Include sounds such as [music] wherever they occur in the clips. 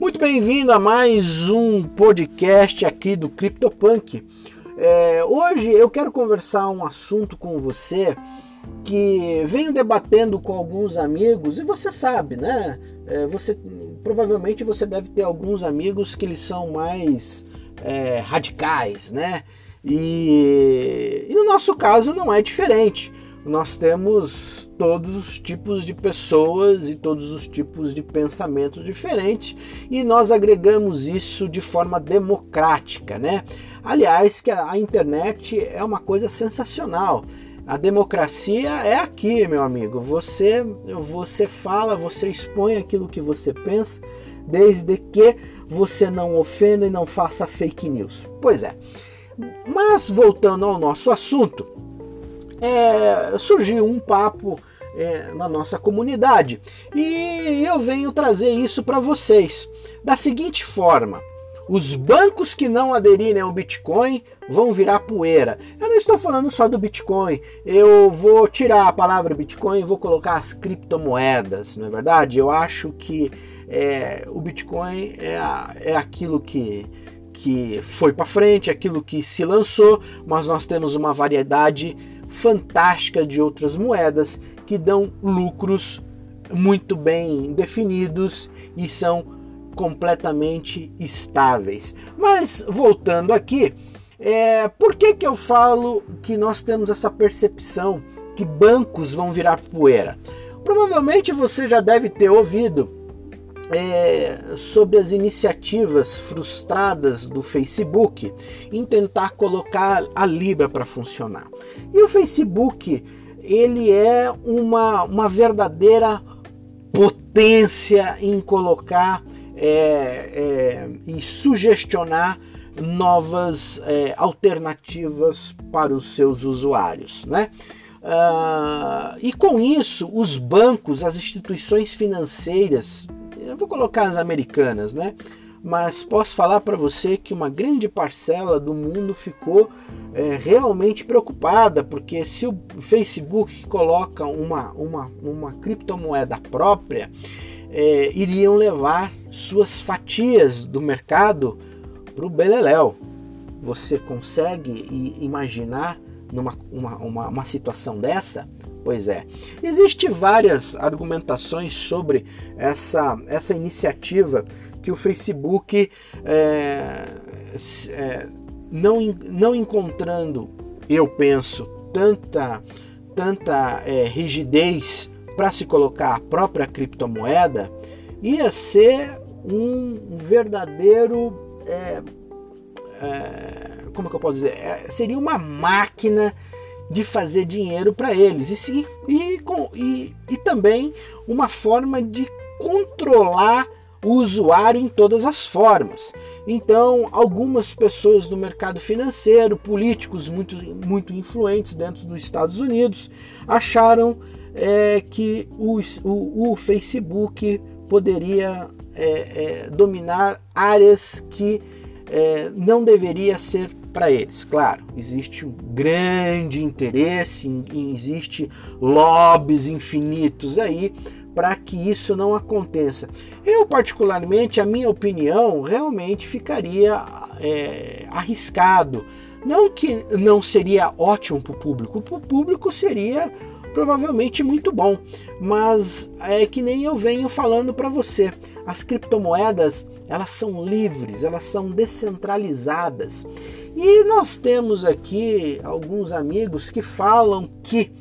Muito bem-vindo a mais um podcast aqui do CryptoPunk. É, hoje eu quero conversar um assunto com você que venho debatendo com alguns amigos e você sabe, né? É, você provavelmente você deve ter alguns amigos que eles são mais é, radicais, né? E, e no nosso caso não é diferente. Nós temos todos os tipos de pessoas e todos os tipos de pensamentos diferentes e nós agregamos isso de forma democrática, né? Aliás, que a internet é uma coisa sensacional. A democracia é aqui, meu amigo. Você você fala, você expõe aquilo que você pensa, desde que você não ofenda e não faça fake news. Pois é. Mas voltando ao nosso assunto, é, surgiu um papo é, na nossa comunidade. E eu venho trazer isso para vocês da seguinte forma: os bancos que não aderirem ao Bitcoin vão virar poeira. Eu não estou falando só do Bitcoin, eu vou tirar a palavra Bitcoin e vou colocar as criptomoedas, não é verdade? Eu acho que é, o Bitcoin é, é aquilo que, que foi para frente, aquilo que se lançou, mas nós temos uma variedade fantástica de outras moedas que dão lucros muito bem definidos e são completamente estáveis. Mas voltando aqui, é, por que, que eu falo que nós temos essa percepção que bancos vão virar poeira? Provavelmente você já deve ter ouvido é, sobre as iniciativas frustradas do Facebook em tentar colocar a Libra para funcionar. E o Facebook ele é uma, uma verdadeira potência em colocar é, é, e sugestionar novas é, alternativas para os seus usuários, né? Uh, e com isso, os bancos, as instituições financeiras, eu vou colocar as americanas, né? mas posso falar para você que uma grande parcela do mundo ficou é, realmente preocupada, porque se o Facebook coloca uma, uma, uma criptomoeda própria, é, iriam levar suas fatias do mercado para o Beleléu. Você consegue imaginar numa uma, uma, uma situação dessa? Pois é, existem várias argumentações sobre essa, essa iniciativa que o Facebook é, é, não, não encontrando, eu penso, tanta, tanta é, rigidez para se colocar a própria criptomoeda, ia ser um verdadeiro. É, é, como que eu posso dizer? É, seria uma máquina de fazer dinheiro para eles e, e, e, e também uma forma de controlar o usuário em todas as formas. Então, algumas pessoas do mercado financeiro, políticos muito, muito influentes dentro dos Estados Unidos, acharam é, que o, o, o, Facebook poderia é, é, dominar áreas que é, não deveria ser para eles. Claro, existe um grande interesse, existe lobbies infinitos aí para que isso não aconteça. Eu, particularmente, a minha opinião realmente ficaria é, arriscado. Não que não seria ótimo para o público, para o público seria provavelmente muito bom, mas é que nem eu venho falando para você. As criptomoedas elas são livres, elas são descentralizadas. E nós temos aqui alguns amigos que falam que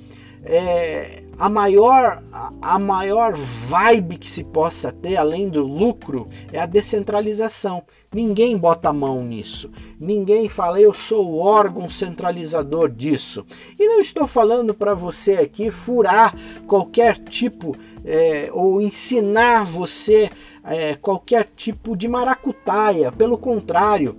é, a maior a maior vibe que se possa ter além do lucro é a descentralização. Ninguém bota a mão nisso. Ninguém fala eu sou o órgão centralizador disso. E não estou falando para você aqui furar qualquer tipo é, ou ensinar você é, qualquer tipo de maracutaia. Pelo contrário,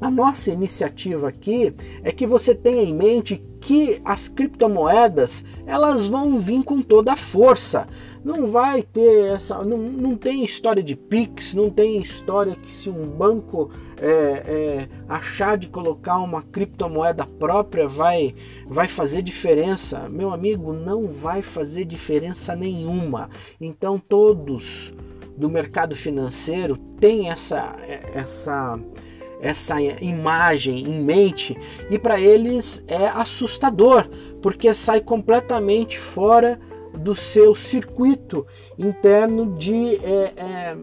a nossa iniciativa aqui é que você tenha em mente que as criptomoedas elas vão vir com toda a força. Não vai ter essa. Não, não tem história de Pix, não tem história que se um banco é, é, achar de colocar uma criptomoeda própria vai, vai fazer diferença. Meu amigo, não vai fazer diferença nenhuma. Então todos do mercado financeiro tem essa essa essa imagem em mente e para eles é assustador porque sai completamente fora do seu circuito interno de é, é,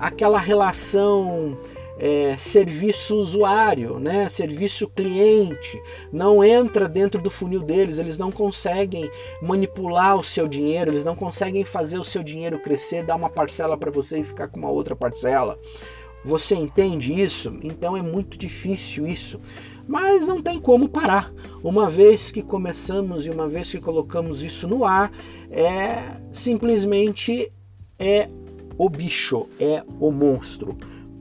aquela relação é, serviço usuário, né? serviço cliente, não entra dentro do funil deles, eles não conseguem manipular o seu dinheiro, eles não conseguem fazer o seu dinheiro crescer, dar uma parcela para você e ficar com uma outra parcela. Você entende isso? Então é muito difícil isso. Mas não tem como parar. Uma vez que começamos e uma vez que colocamos isso no ar, é simplesmente é o bicho, é o monstro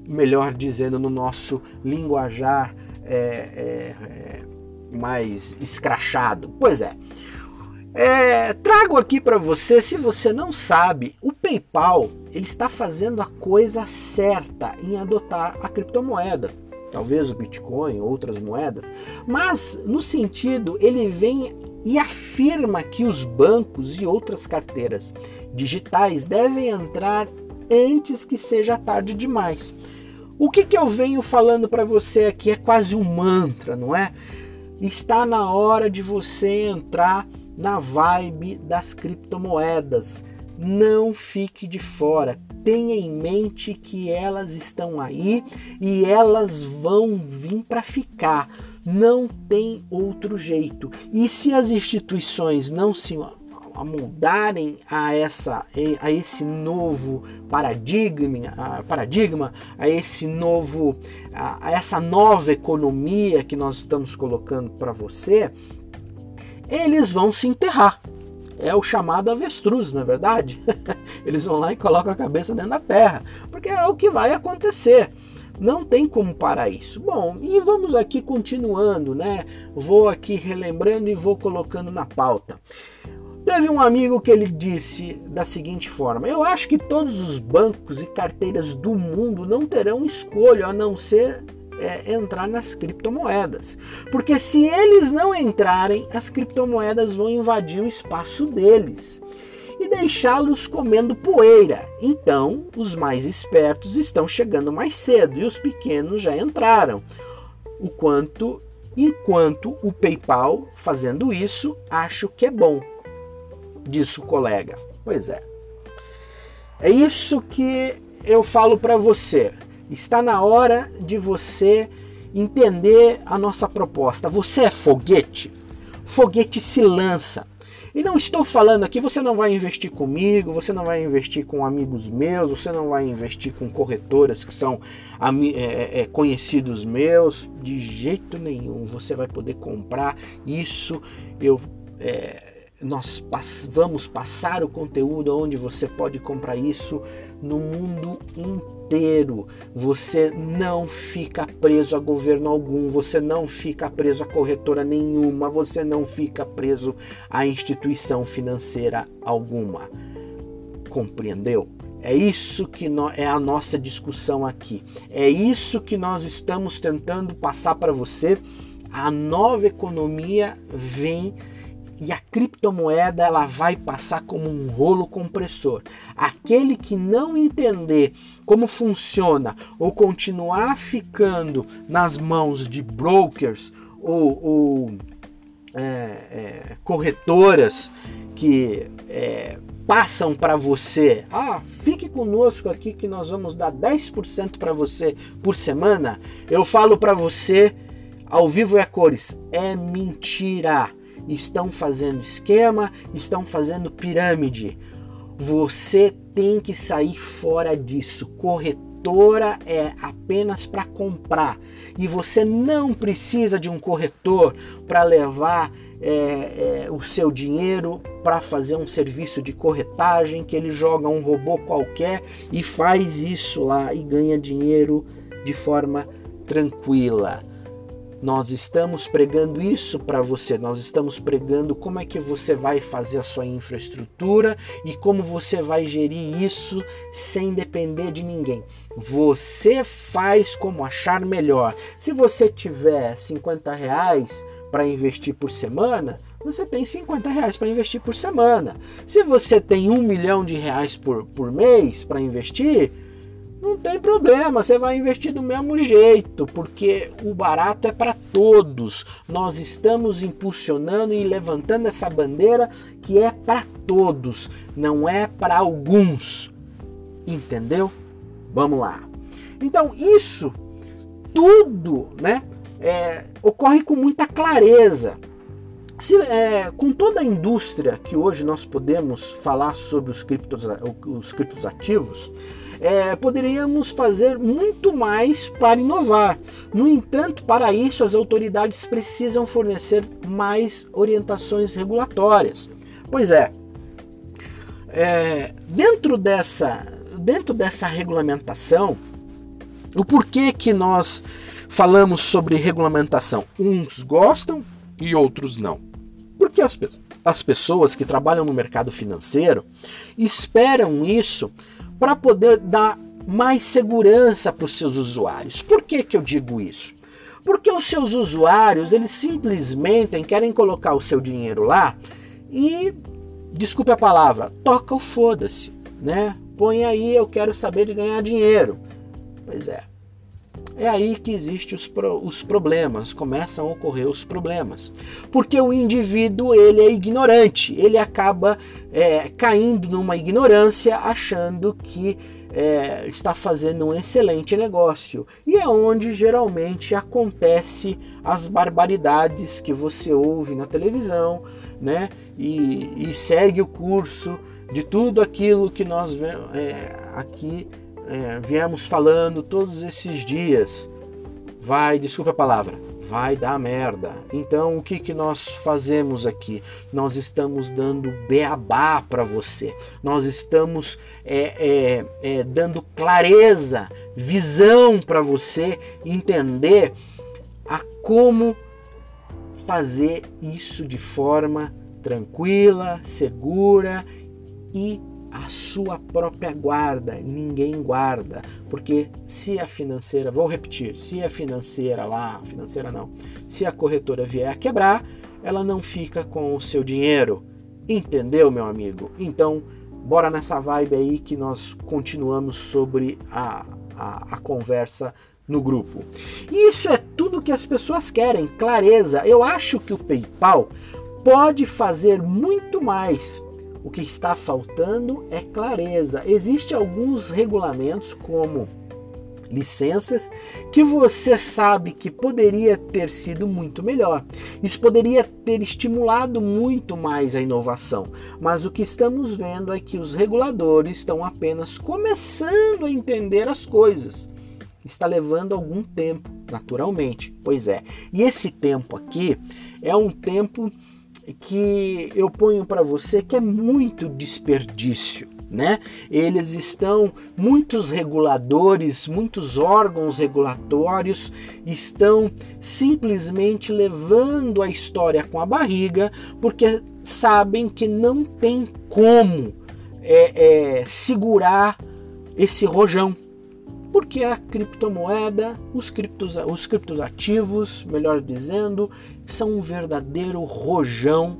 melhor dizendo, no nosso linguajar é, é, é, mais escrachado. Pois é. É trago aqui para você, se você não sabe, o PayPal ele está fazendo a coisa certa em adotar a criptomoeda. Talvez o Bitcoin, outras moedas, mas no sentido ele vem e afirma que os bancos e outras carteiras digitais devem entrar antes que seja tarde demais. O que, que eu venho falando para você aqui é quase um mantra, não é? Está na hora de você entrar na vibe das criptomoedas. Não fique de fora. Tenha em mente que elas estão aí e elas vão vir para ficar. Não tem outro jeito. E se as instituições não se amoldarem a essa a esse novo paradigma, a, paradigma, a esse novo a, a essa nova economia que nós estamos colocando para você, eles vão se enterrar. É o chamado avestruz, não é verdade? [laughs] Eles vão lá e colocam a cabeça dentro da terra, porque é o que vai acontecer. Não tem como parar isso. Bom, e vamos aqui continuando, né? Vou aqui relembrando e vou colocando na pauta. Teve um amigo que ele disse da seguinte forma: Eu acho que todos os bancos e carteiras do mundo não terão escolha a não ser é, entrar nas criptomoedas. Porque se eles não entrarem, as criptomoedas vão invadir o espaço deles e deixá-los comendo poeira. Então, os mais espertos estão chegando mais cedo e os pequenos já entraram. O quanto enquanto o PayPal fazendo isso, acho que é bom disse o colega. Pois é. É isso que eu falo para você. Está na hora de você entender a nossa proposta. Você é foguete? Foguete se lança. E não estou falando aqui, você não vai investir comigo, você não vai investir com amigos meus, você não vai investir com corretoras que são é, é, conhecidos meus, de jeito nenhum. Você vai poder comprar isso. Eu é, nós vamos passar o conteúdo onde você pode comprar isso no mundo inteiro. Você não fica preso a governo algum, você não fica preso a corretora nenhuma, você não fica preso a instituição financeira alguma. Compreendeu? É isso que é a nossa discussão aqui. É isso que nós estamos tentando passar para você. A nova economia vem e a criptomoeda ela vai passar como um rolo compressor. Aquele que não entender como funciona ou continuar ficando nas mãos de brokers ou, ou é, é, corretoras que é, passam para você, ah, fique conosco aqui que nós vamos dar 10% para você por semana. Eu falo para você ao vivo é cores, é mentira estão fazendo esquema, estão fazendo pirâmide. Você tem que sair fora disso. Corretora é apenas para comprar e você não precisa de um corretor para levar é, é, o seu dinheiro para fazer um serviço de corretagem que ele joga um robô qualquer e faz isso lá e ganha dinheiro de forma tranquila. Nós estamos pregando isso para você, nós estamos pregando como é que você vai fazer a sua infraestrutura e como você vai gerir isso sem depender de ninguém. Você faz como achar melhor. Se você tiver 50 reais para investir por semana, você tem 50 reais para investir por semana. Se você tem um milhão de reais por, por mês para investir, não tem problema, você vai investir do mesmo jeito, porque o barato é para todos. Nós estamos impulsionando e levantando essa bandeira que é para todos, não é para alguns. Entendeu? Vamos lá. Então, isso tudo né, é, ocorre com muita clareza. Se, é, com toda a indústria que hoje nós podemos falar sobre os criptos, os criptos ativos, é, poderíamos fazer muito mais para inovar. No entanto, para isso, as autoridades precisam fornecer mais orientações regulatórias. Pois é, é dentro, dessa, dentro dessa regulamentação, o porquê que nós falamos sobre regulamentação? Uns gostam e outros não. Porque as, as pessoas que trabalham no mercado financeiro esperam isso para poder dar mais segurança para os seus usuários. Por que, que eu digo isso? Porque os seus usuários, eles simplesmente querem colocar o seu dinheiro lá e, desculpe a palavra, toca o foda-se, né? Põe aí, eu quero saber de ganhar dinheiro. Pois é. É aí que existem os, pro, os problemas, começam a ocorrer os problemas. Porque o indivíduo ele é ignorante, ele acaba é, caindo numa ignorância achando que é, está fazendo um excelente negócio. E é onde geralmente acontece as barbaridades que você ouve na televisão, né? E, e segue o curso de tudo aquilo que nós é, aqui é, viemos falando todos esses dias, vai, desculpa a palavra, vai dar merda. Então o que, que nós fazemos aqui? Nós estamos dando beabá para você, nós estamos é, é, é, dando clareza, visão para você entender a como fazer isso de forma tranquila, segura e a sua própria guarda, ninguém guarda, porque se a financeira, vou repetir, se a financeira lá, financeira não, se a corretora vier a quebrar, ela não fica com o seu dinheiro. Entendeu, meu amigo? Então, bora nessa vibe aí que nós continuamos sobre a, a, a conversa no grupo. Isso é tudo que as pessoas querem, clareza. Eu acho que o PayPal pode fazer muito mais o que está faltando é clareza. Existem alguns regulamentos, como licenças, que você sabe que poderia ter sido muito melhor. Isso poderia ter estimulado muito mais a inovação. Mas o que estamos vendo é que os reguladores estão apenas começando a entender as coisas. Está levando algum tempo, naturalmente. Pois é. E esse tempo aqui é um tempo que eu ponho para você que é muito desperdício. Né? Eles estão, muitos reguladores, muitos órgãos regulatórios estão simplesmente levando a história com a barriga, porque sabem que não tem como é, é, segurar esse rojão. Porque a criptomoeda, os, criptos, os criptoativos, melhor dizendo, são um verdadeiro rojão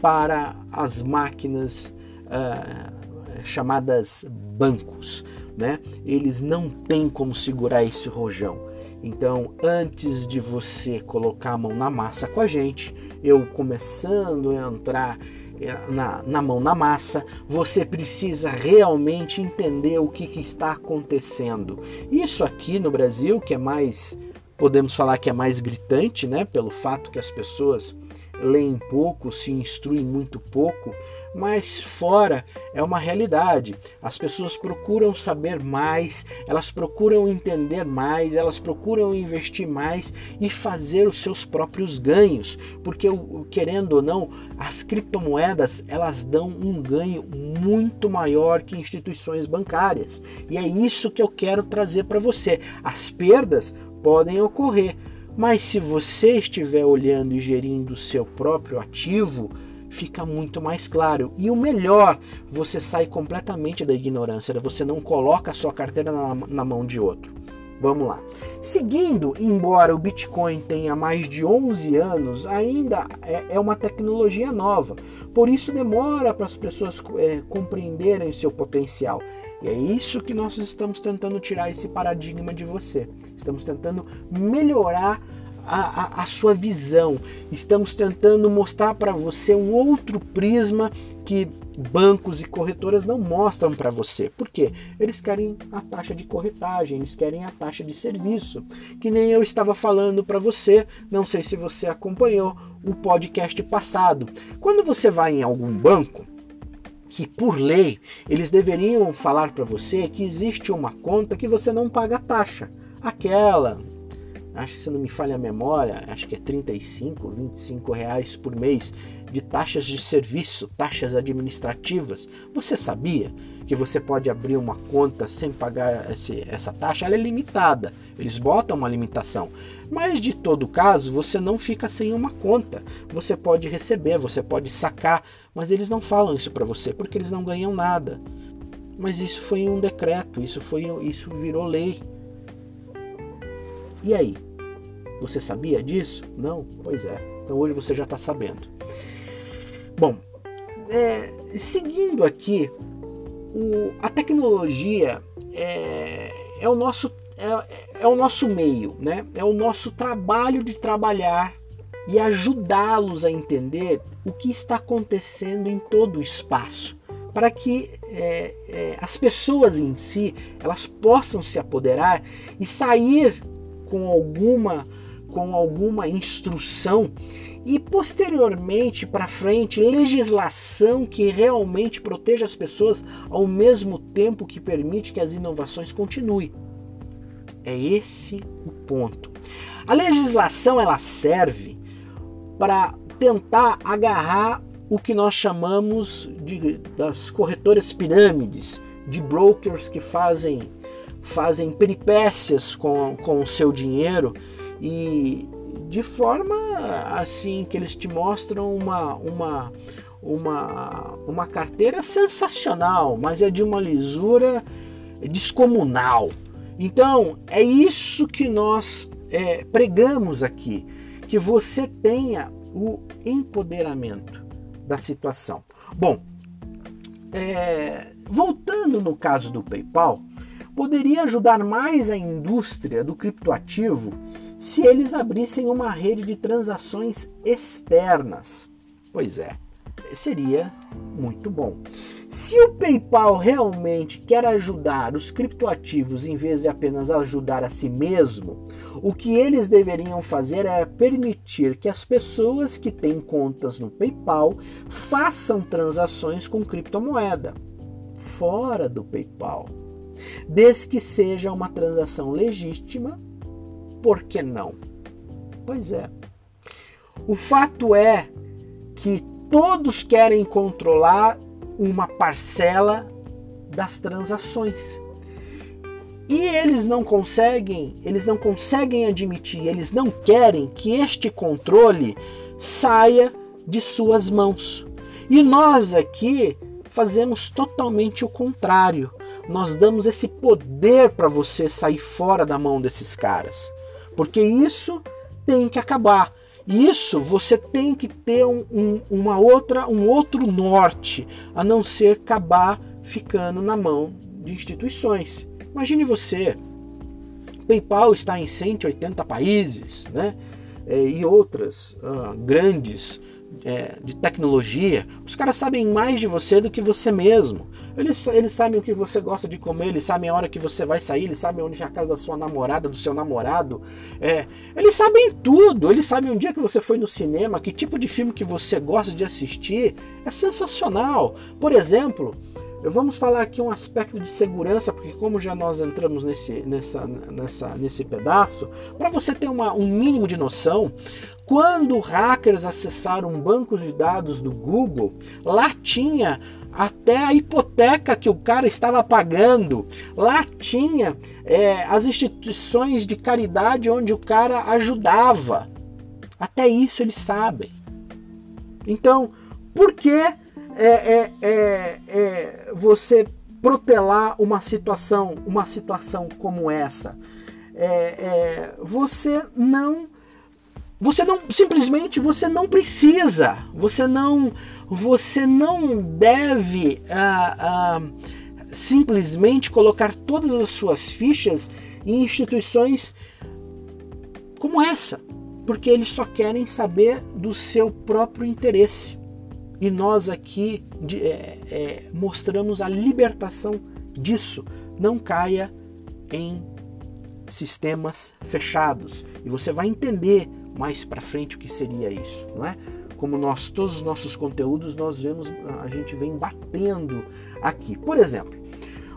para as máquinas uh, chamadas bancos. Né? Eles não têm como segurar esse rojão. Então, antes de você colocar a mão na massa com a gente, eu começando a entrar eh, na, na mão na massa, você precisa realmente entender o que, que está acontecendo. Isso aqui no Brasil, que é mais podemos falar que é mais gritante, né, pelo fato que as pessoas leem pouco, se instruem muito pouco, mas fora é uma realidade. As pessoas procuram saber mais, elas procuram entender mais, elas procuram investir mais e fazer os seus próprios ganhos, porque querendo ou não, as criptomoedas elas dão um ganho muito maior que instituições bancárias. E é isso que eu quero trazer para você. As perdas podem ocorrer, mas se você estiver olhando e gerindo o seu próprio ativo, fica muito mais claro. E o melhor, você sai completamente da ignorância, você não coloca a sua carteira na, na mão de outro. Vamos lá. Seguindo, embora o Bitcoin tenha mais de 11 anos, ainda é, é uma tecnologia nova. Por isso demora para as pessoas é, compreenderem seu potencial. E é isso que nós estamos tentando tirar esse paradigma de você. Estamos tentando melhorar a, a, a sua visão. Estamos tentando mostrar para você um outro prisma que bancos e corretoras não mostram para você. Por quê? Eles querem a taxa de corretagem, eles querem a taxa de serviço, que nem eu estava falando para você, não sei se você acompanhou o podcast passado. Quando você vai em algum banco, que por lei eles deveriam falar para você que existe uma conta que você não paga taxa. Aquela acho que se não me falha a memória, acho que é 35, 25 reais por mês de taxas de serviço, taxas administrativas. Você sabia que você pode abrir uma conta sem pagar esse, essa taxa? Ela é limitada, eles botam uma limitação. Mas de todo caso, você não fica sem uma conta. Você pode receber, você pode sacar, mas eles não falam isso para você porque eles não ganham nada. Mas isso foi um decreto, isso foi isso virou lei. E aí? Você sabia disso? Não? Pois é. Então hoje você já está sabendo. Bom, é, seguindo aqui, o, a tecnologia é, é, o nosso, é, é o nosso meio, né? é o nosso trabalho de trabalhar e ajudá-los a entender o que está acontecendo em todo o espaço, para que é, é, as pessoas em si elas possam se apoderar e sair com alguma com alguma instrução e posteriormente para frente legislação que realmente proteja as pessoas ao mesmo tempo que permite que as inovações continuem. É esse o ponto. A legislação ela serve para tentar agarrar o que nós chamamos de, das corretoras pirâmides, de brokers que fazem fazem peripécias com, com o seu dinheiro e de forma assim que eles te mostram uma uma uma, uma carteira sensacional, mas é de uma lisura descomunal. Então é isso que nós é, pregamos aqui, que você tenha o empoderamento da situação. Bom, é, voltando no caso do PayPal, poderia ajudar mais a indústria do criptoativo se eles abrissem uma rede de transações externas. Pois é, seria muito bom. Se o PayPal realmente quer ajudar os criptoativos em vez de apenas ajudar a si mesmo, o que eles deveriam fazer é permitir que as pessoas que têm contas no PayPal façam transações com criptomoeda fora do PayPal, desde que seja uma transação legítima por que não? Pois é. O fato é que todos querem controlar uma parcela das transações. E eles não conseguem, eles não conseguem admitir, eles não querem que este controle saia de suas mãos. E nós aqui fazemos totalmente o contrário. Nós damos esse poder para você sair fora da mão desses caras. Porque isso tem que acabar. Isso você tem que ter um, um, uma outra, um outro norte, a não ser acabar ficando na mão de instituições. Imagine você, PayPal está em 180 países, né? É, e outras uh, grandes é, de tecnologia, os caras sabem mais de você do que você mesmo. Eles, eles sabem o que você gosta de comer, eles sabem a hora que você vai sair, eles sabem onde é a casa da sua namorada, do seu namorado. É, eles sabem tudo, eles sabem um dia que você foi no cinema, que tipo de filme que você gosta de assistir. É sensacional. Por exemplo, Vamos falar aqui um aspecto de segurança, porque como já nós entramos nesse, nessa, nessa, nesse pedaço, para você ter uma, um mínimo de noção, quando hackers acessaram bancos de dados do Google, lá tinha até a hipoteca que o cara estava pagando, lá tinha é, as instituições de caridade onde o cara ajudava. Até isso eles sabem. Então, por que é, é, é, é, você protelar uma situação, uma situação como essa. é, você não você não simplesmente você não precisa. Você não você não deve ah, ah, simplesmente colocar todas as suas fichas em instituições como essa porque eles só querem saber do seu próprio interesse. E nós aqui de, é, é, mostramos a libertação disso. Não caia em sistemas fechados. E você vai entender mais para frente o que seria isso, não é? Como nós todos os nossos conteúdos nós vemos a gente vem batendo aqui. Por exemplo,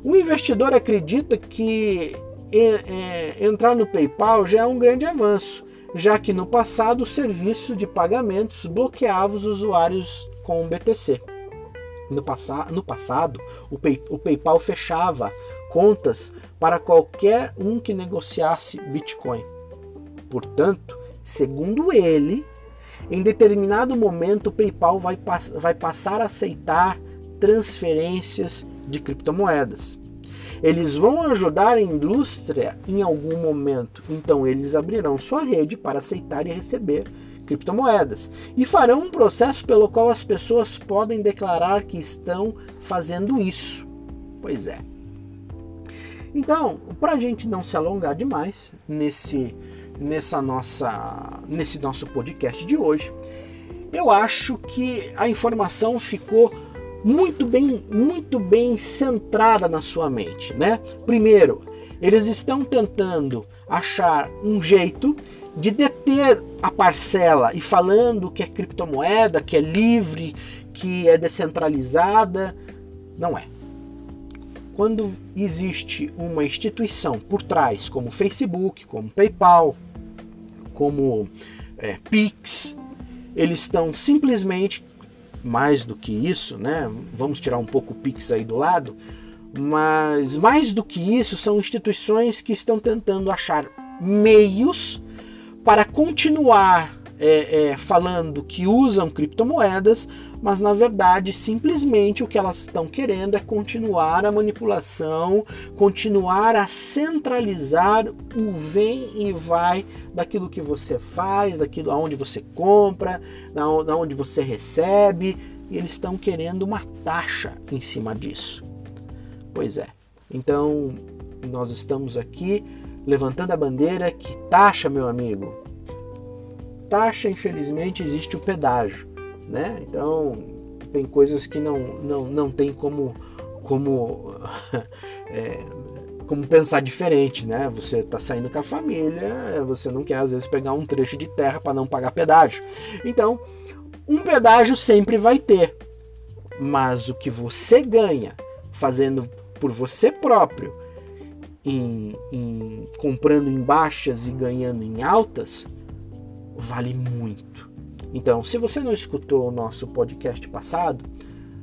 o investidor acredita que é, é, entrar no PayPal já é um grande avanço, já que no passado o serviço de pagamentos bloqueava os usuários com o BTC. No, passa no passado, o, Pay o PayPal fechava contas para qualquer um que negociasse Bitcoin. Portanto, segundo ele, em determinado momento o PayPal vai, vai passar a aceitar transferências de criptomoedas. Eles vão ajudar a indústria em algum momento, então eles abrirão sua rede para aceitar e receber criptomoedas e farão um processo pelo qual as pessoas podem declarar que estão fazendo isso. Pois é. Então, para a gente não se alongar demais nesse, nessa nossa, nesse nosso podcast de hoje, eu acho que a informação ficou muito bem, muito bem centrada na sua mente, né? Primeiro, eles estão tentando achar um jeito de deter a parcela e falando que é criptomoeda, que é livre, que é descentralizada, não é. Quando existe uma instituição por trás, como Facebook, como PayPal, como é, Pix, eles estão simplesmente mais do que isso, né? Vamos tirar um pouco o Pix aí do lado, mas mais do que isso são instituições que estão tentando achar meios para continuar é, é, falando que usam criptomoedas, mas na verdade simplesmente o que elas estão querendo é continuar a manipulação, continuar a centralizar o vem e vai daquilo que você faz, daquilo aonde você compra, da onde você recebe, e eles estão querendo uma taxa em cima disso. Pois é. Então, nós estamos aqui levantando a bandeira que taxa, meu amigo. Taxa, infelizmente, existe o pedágio né? Então tem coisas que não, não, não tem como, como, [laughs] é, como pensar diferente, né? Você está saindo com a família, você não quer às vezes pegar um trecho de terra para não pagar pedágio. Então, um pedágio sempre vai ter, mas o que você ganha fazendo por você próprio, em, em comprando em baixas e ganhando em altas, vale muito. Então, se você não escutou o nosso podcast passado,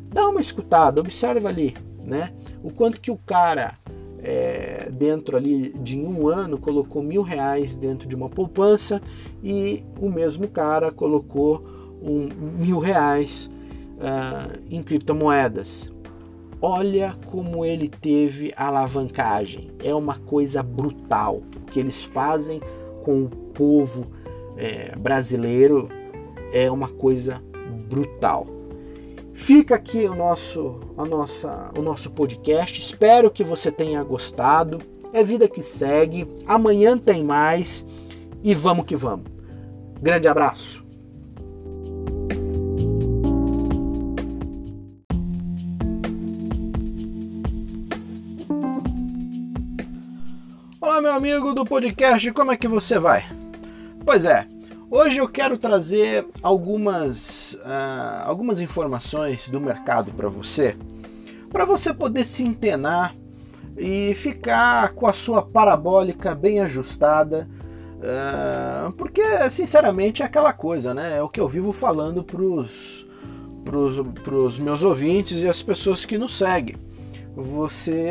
dá uma escutada, observa ali, né? O quanto que o cara é, dentro ali de um ano colocou mil reais dentro de uma poupança e o mesmo cara colocou um, mil reais uh, em criptomoedas. Olha como ele teve alavancagem. É uma coisa brutal o que eles fazem com o povo é, brasileiro é uma coisa brutal. Fica aqui o nosso, a nossa, o nosso podcast. Espero que você tenha gostado. É vida que segue. Amanhã tem mais e vamos que vamos. Grande abraço. Olá, meu amigo do podcast, como é que você vai? Pois é, Hoje eu quero trazer algumas, uh, algumas informações do mercado para você, para você poder se antenar e ficar com a sua parabólica bem ajustada, uh, porque sinceramente é aquela coisa, né? É o que eu vivo falando para os meus ouvintes e as pessoas que nos seguem. Você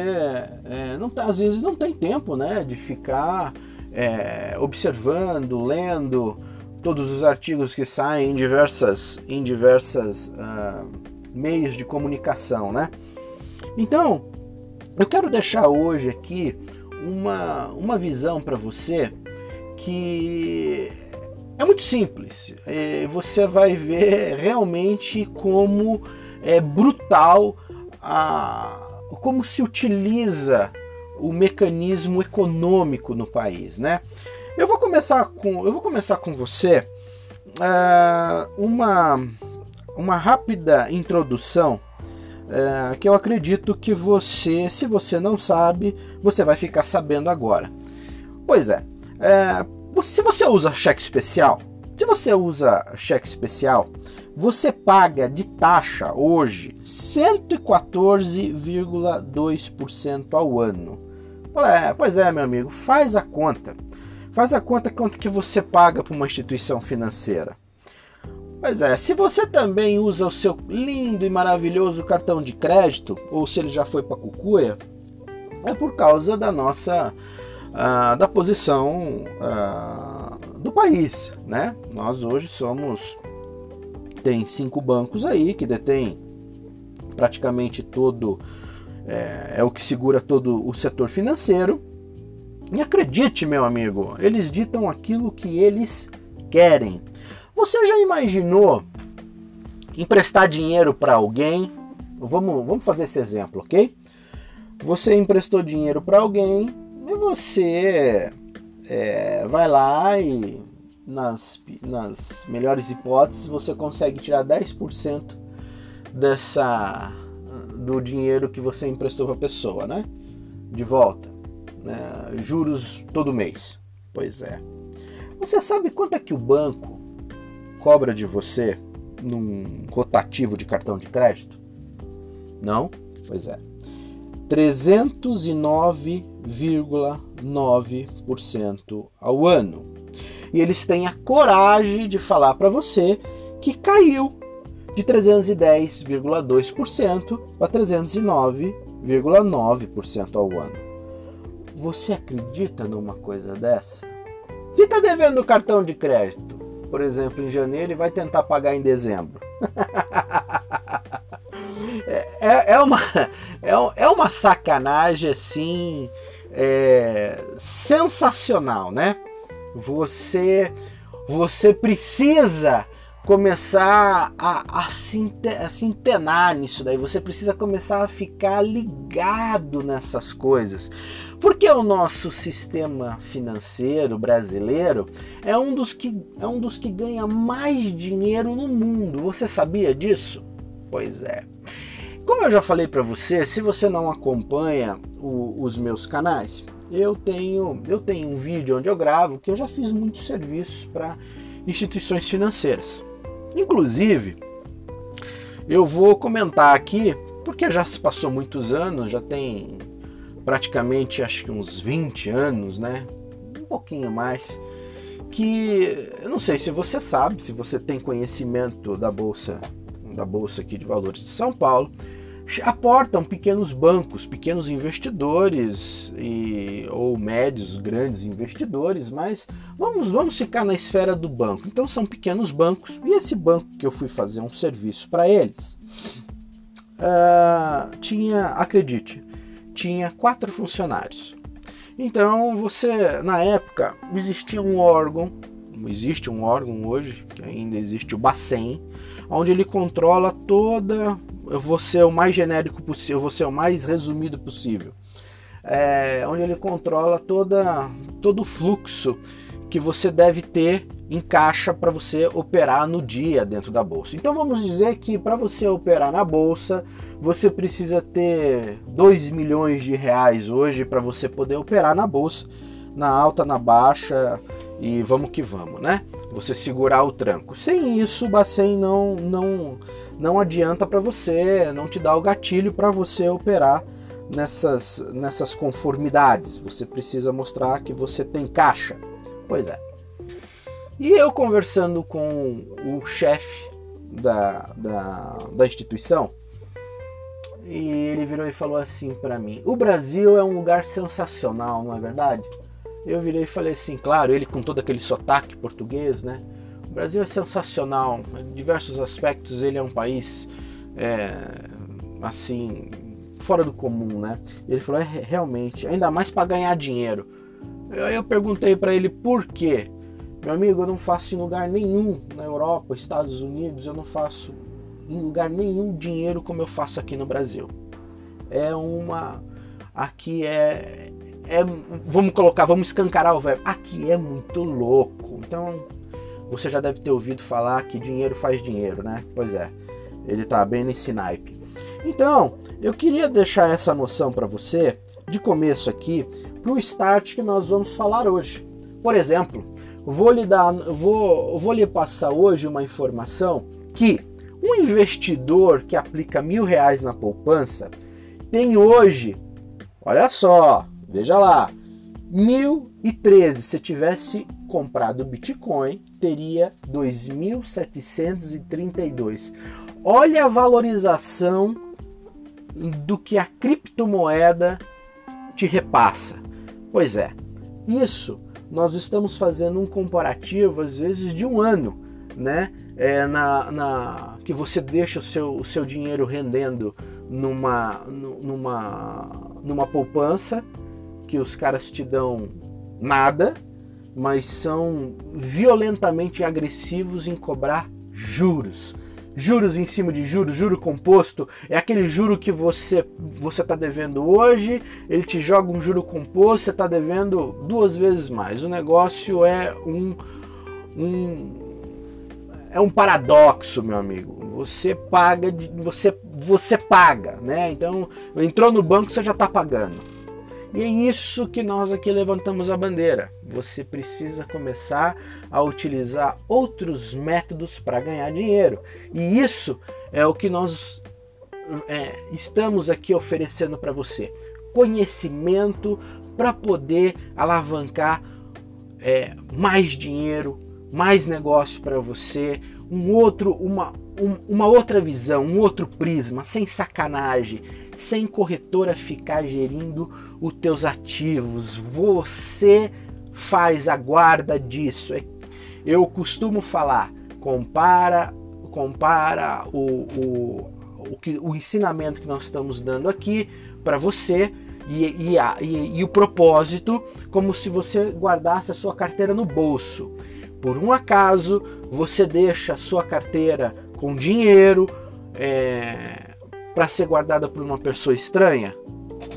é, não tá, às vezes não tem tempo, né, de ficar é, observando, lendo todos os artigos que saem em diversas, em diversas uh, meios de comunicação, né? Então, eu quero deixar hoje aqui uma, uma visão para você que é muito simples. É, você vai ver realmente como é brutal a, como se utiliza o mecanismo econômico no país, né? Eu vou começar com eu vou começar com você uh, uma uma rápida introdução uh, que eu acredito que você, se você não sabe, você vai ficar sabendo agora. Pois é, uh, se você usa cheque especial, se você usa cheque especial, você paga de taxa hoje 114,2% ao ano. Pois é, meu amigo, faz a conta. Faz a conta quanto que você paga para uma instituição financeira. Pois é, se você também usa o seu lindo e maravilhoso cartão de crédito, ou se ele já foi para cucuia, é por causa da nossa uh, da posição uh, do país, né? Nós hoje somos tem cinco bancos aí que detêm praticamente todo é, é o que segura todo o setor financeiro. E acredite, meu amigo, eles ditam aquilo que eles querem. Você já imaginou emprestar dinheiro para alguém? Vamos, vamos fazer esse exemplo, ok? Você emprestou dinheiro para alguém e você é, vai lá e nas, nas melhores hipóteses você consegue tirar 10% dessa do dinheiro que você emprestou para a pessoa, né? De volta, né? juros todo mês. Pois é. Você sabe quanto é que o banco cobra de você num rotativo de cartão de crédito? Não? Pois é. 309,9% ao ano. E eles têm a coragem de falar para você que caiu de 310,2% para 309,9% ao ano. Você acredita numa coisa dessa? Fica devendo cartão de crédito, por exemplo, em janeiro e vai tentar pagar em dezembro. [laughs] é, é, é uma, é, é uma sacanagem assim é, sensacional, né? Você, você precisa começar a, a, se, a se nisso daí, você precisa começar a ficar ligado nessas coisas. Porque o nosso sistema financeiro brasileiro é um dos que, é um dos que ganha mais dinheiro no mundo. Você sabia disso? Pois é. Como eu já falei para você, se você não acompanha o, os meus canais, eu tenho eu tenho um vídeo onde eu gravo que eu já fiz muitos serviços para instituições financeiras. Inclusive, eu vou comentar aqui, porque já se passou muitos anos, já tem praticamente acho que uns 20 anos, né? Um pouquinho mais. Que eu não sei se você sabe, se você tem conhecimento da bolsa da bolsa aqui de valores de São Paulo, aportam pequenos bancos, pequenos investidores e, ou médios, grandes investidores, mas vamos, vamos ficar na esfera do banco. Então são pequenos bancos e esse banco que eu fui fazer um serviço para eles uh, tinha, acredite, tinha quatro funcionários. Então você, na época, existia um órgão, existe um órgão hoje, que ainda existe o Bacen, onde ele controla toda eu vou ser o mais genérico possível, eu vou ser o mais resumido possível. É, onde ele controla toda, todo o fluxo que você deve ter em caixa para você operar no dia dentro da bolsa. Então vamos dizer que para você operar na bolsa, você precisa ter 2 milhões de reais hoje para você poder operar na bolsa, na alta, na baixa e vamos que vamos, né? Você segurar o tranco. Sem isso, o Bacen não não não adianta para você, não te dá o gatilho para você operar nessas, nessas conformidades. Você precisa mostrar que você tem caixa. Pois é. E eu conversando com o chefe da, da, da instituição, e ele virou e falou assim para mim: O Brasil é um lugar sensacional, não é verdade? Eu virei e falei assim, claro, ele com todo aquele sotaque português, né? Brasil é sensacional, em diversos aspectos ele é um país é, assim fora do comum, né? Ele falou, é realmente, ainda mais para ganhar dinheiro. Eu, eu perguntei para ele por quê. Meu amigo, eu não faço em lugar nenhum na Europa, Estados Unidos, eu não faço em lugar nenhum dinheiro como eu faço aqui no Brasil. É uma. Aqui é. É vamos colocar, vamos escancarar o verbo. Aqui é muito louco. Então, você já deve ter ouvido falar que dinheiro faz dinheiro, né? Pois é, ele tá bem nesse naipe. Então, eu queria deixar essa noção para você, de começo aqui, para o start que nós vamos falar hoje. Por exemplo, vou lhe dar, vou, vou lhe passar hoje uma informação que um investidor que aplica mil reais na poupança tem hoje, olha só, veja lá, 1013. Se tivesse comprado Bitcoin, teria 2.732. Olha a valorização do que a criptomoeda te repassa. Pois é, isso nós estamos fazendo um comparativo, às vezes, de um ano, né? É, na, na, que você deixa o seu, o seu dinheiro rendendo numa, numa, numa poupança que os caras te dão nada, mas são violentamente agressivos em cobrar juros. Juros em cima de juros, juro composto, é aquele juro que você você está devendo hoje, ele te joga um juro composto, você está devendo duas vezes mais. O negócio é um, um é um paradoxo, meu amigo. Você paga, você você paga, né? Então entrou no banco, você já está pagando. E é isso que nós aqui levantamos a bandeira. Você precisa começar a utilizar outros métodos para ganhar dinheiro. E isso é o que nós é, estamos aqui oferecendo para você: conhecimento para poder alavancar é, mais dinheiro, mais negócio para você, um outro, uma, um, uma outra visão, um outro prisma, sem sacanagem, sem corretora ficar gerindo os teus ativos. Você faz a guarda disso. É, eu costumo falar, compara, compara o, o, o, que, o ensinamento que nós estamos dando aqui para você e, e, a, e, e o propósito como se você guardasse a sua carteira no bolso. Por um acaso, você deixa a sua carteira com dinheiro é, para ser guardada por uma pessoa estranha?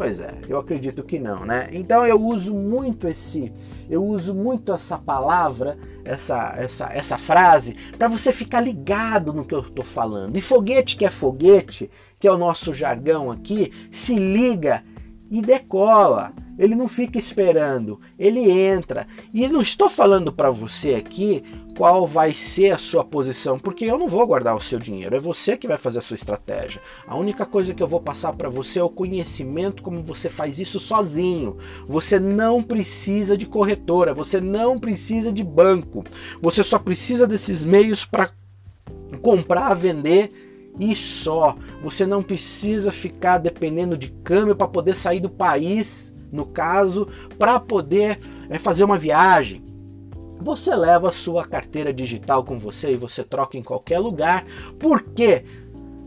Pois é, eu acredito que não, né? Então eu uso muito esse, eu uso muito essa palavra, essa essa essa frase para você ficar ligado no que eu estou falando. E foguete que é foguete, que é o nosso jargão aqui, se liga e decola. Ele não fica esperando, ele entra. E não estou falando para você aqui qual vai ser a sua posição, porque eu não vou guardar o seu dinheiro, é você que vai fazer a sua estratégia. A única coisa que eu vou passar para você é o conhecimento como você faz isso sozinho. Você não precisa de corretora, você não precisa de banco. Você só precisa desses meios para comprar, vender e só. Você não precisa ficar dependendo de câmbio para poder sair do país, no caso, para poder é, fazer uma viagem. Você leva a sua carteira digital com você e você troca em qualquer lugar, porque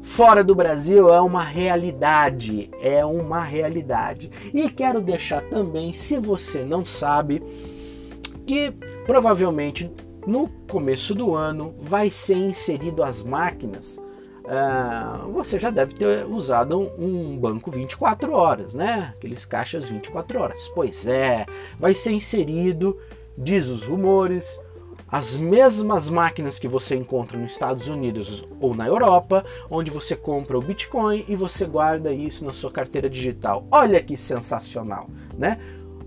fora do Brasil é uma realidade, é uma realidade. E quero deixar também, se você não sabe, que provavelmente no começo do ano vai ser inserido as máquinas Uh, você já deve ter usado um, banco 24 horas, né? Aqueles caixas 24 horas. Pois é, vai ser inserido, diz os rumores, as mesmas máquinas que você encontra nos Estados Unidos ou na Europa, onde você compra o Bitcoin e você guarda isso na sua carteira digital. Olha que sensacional, né?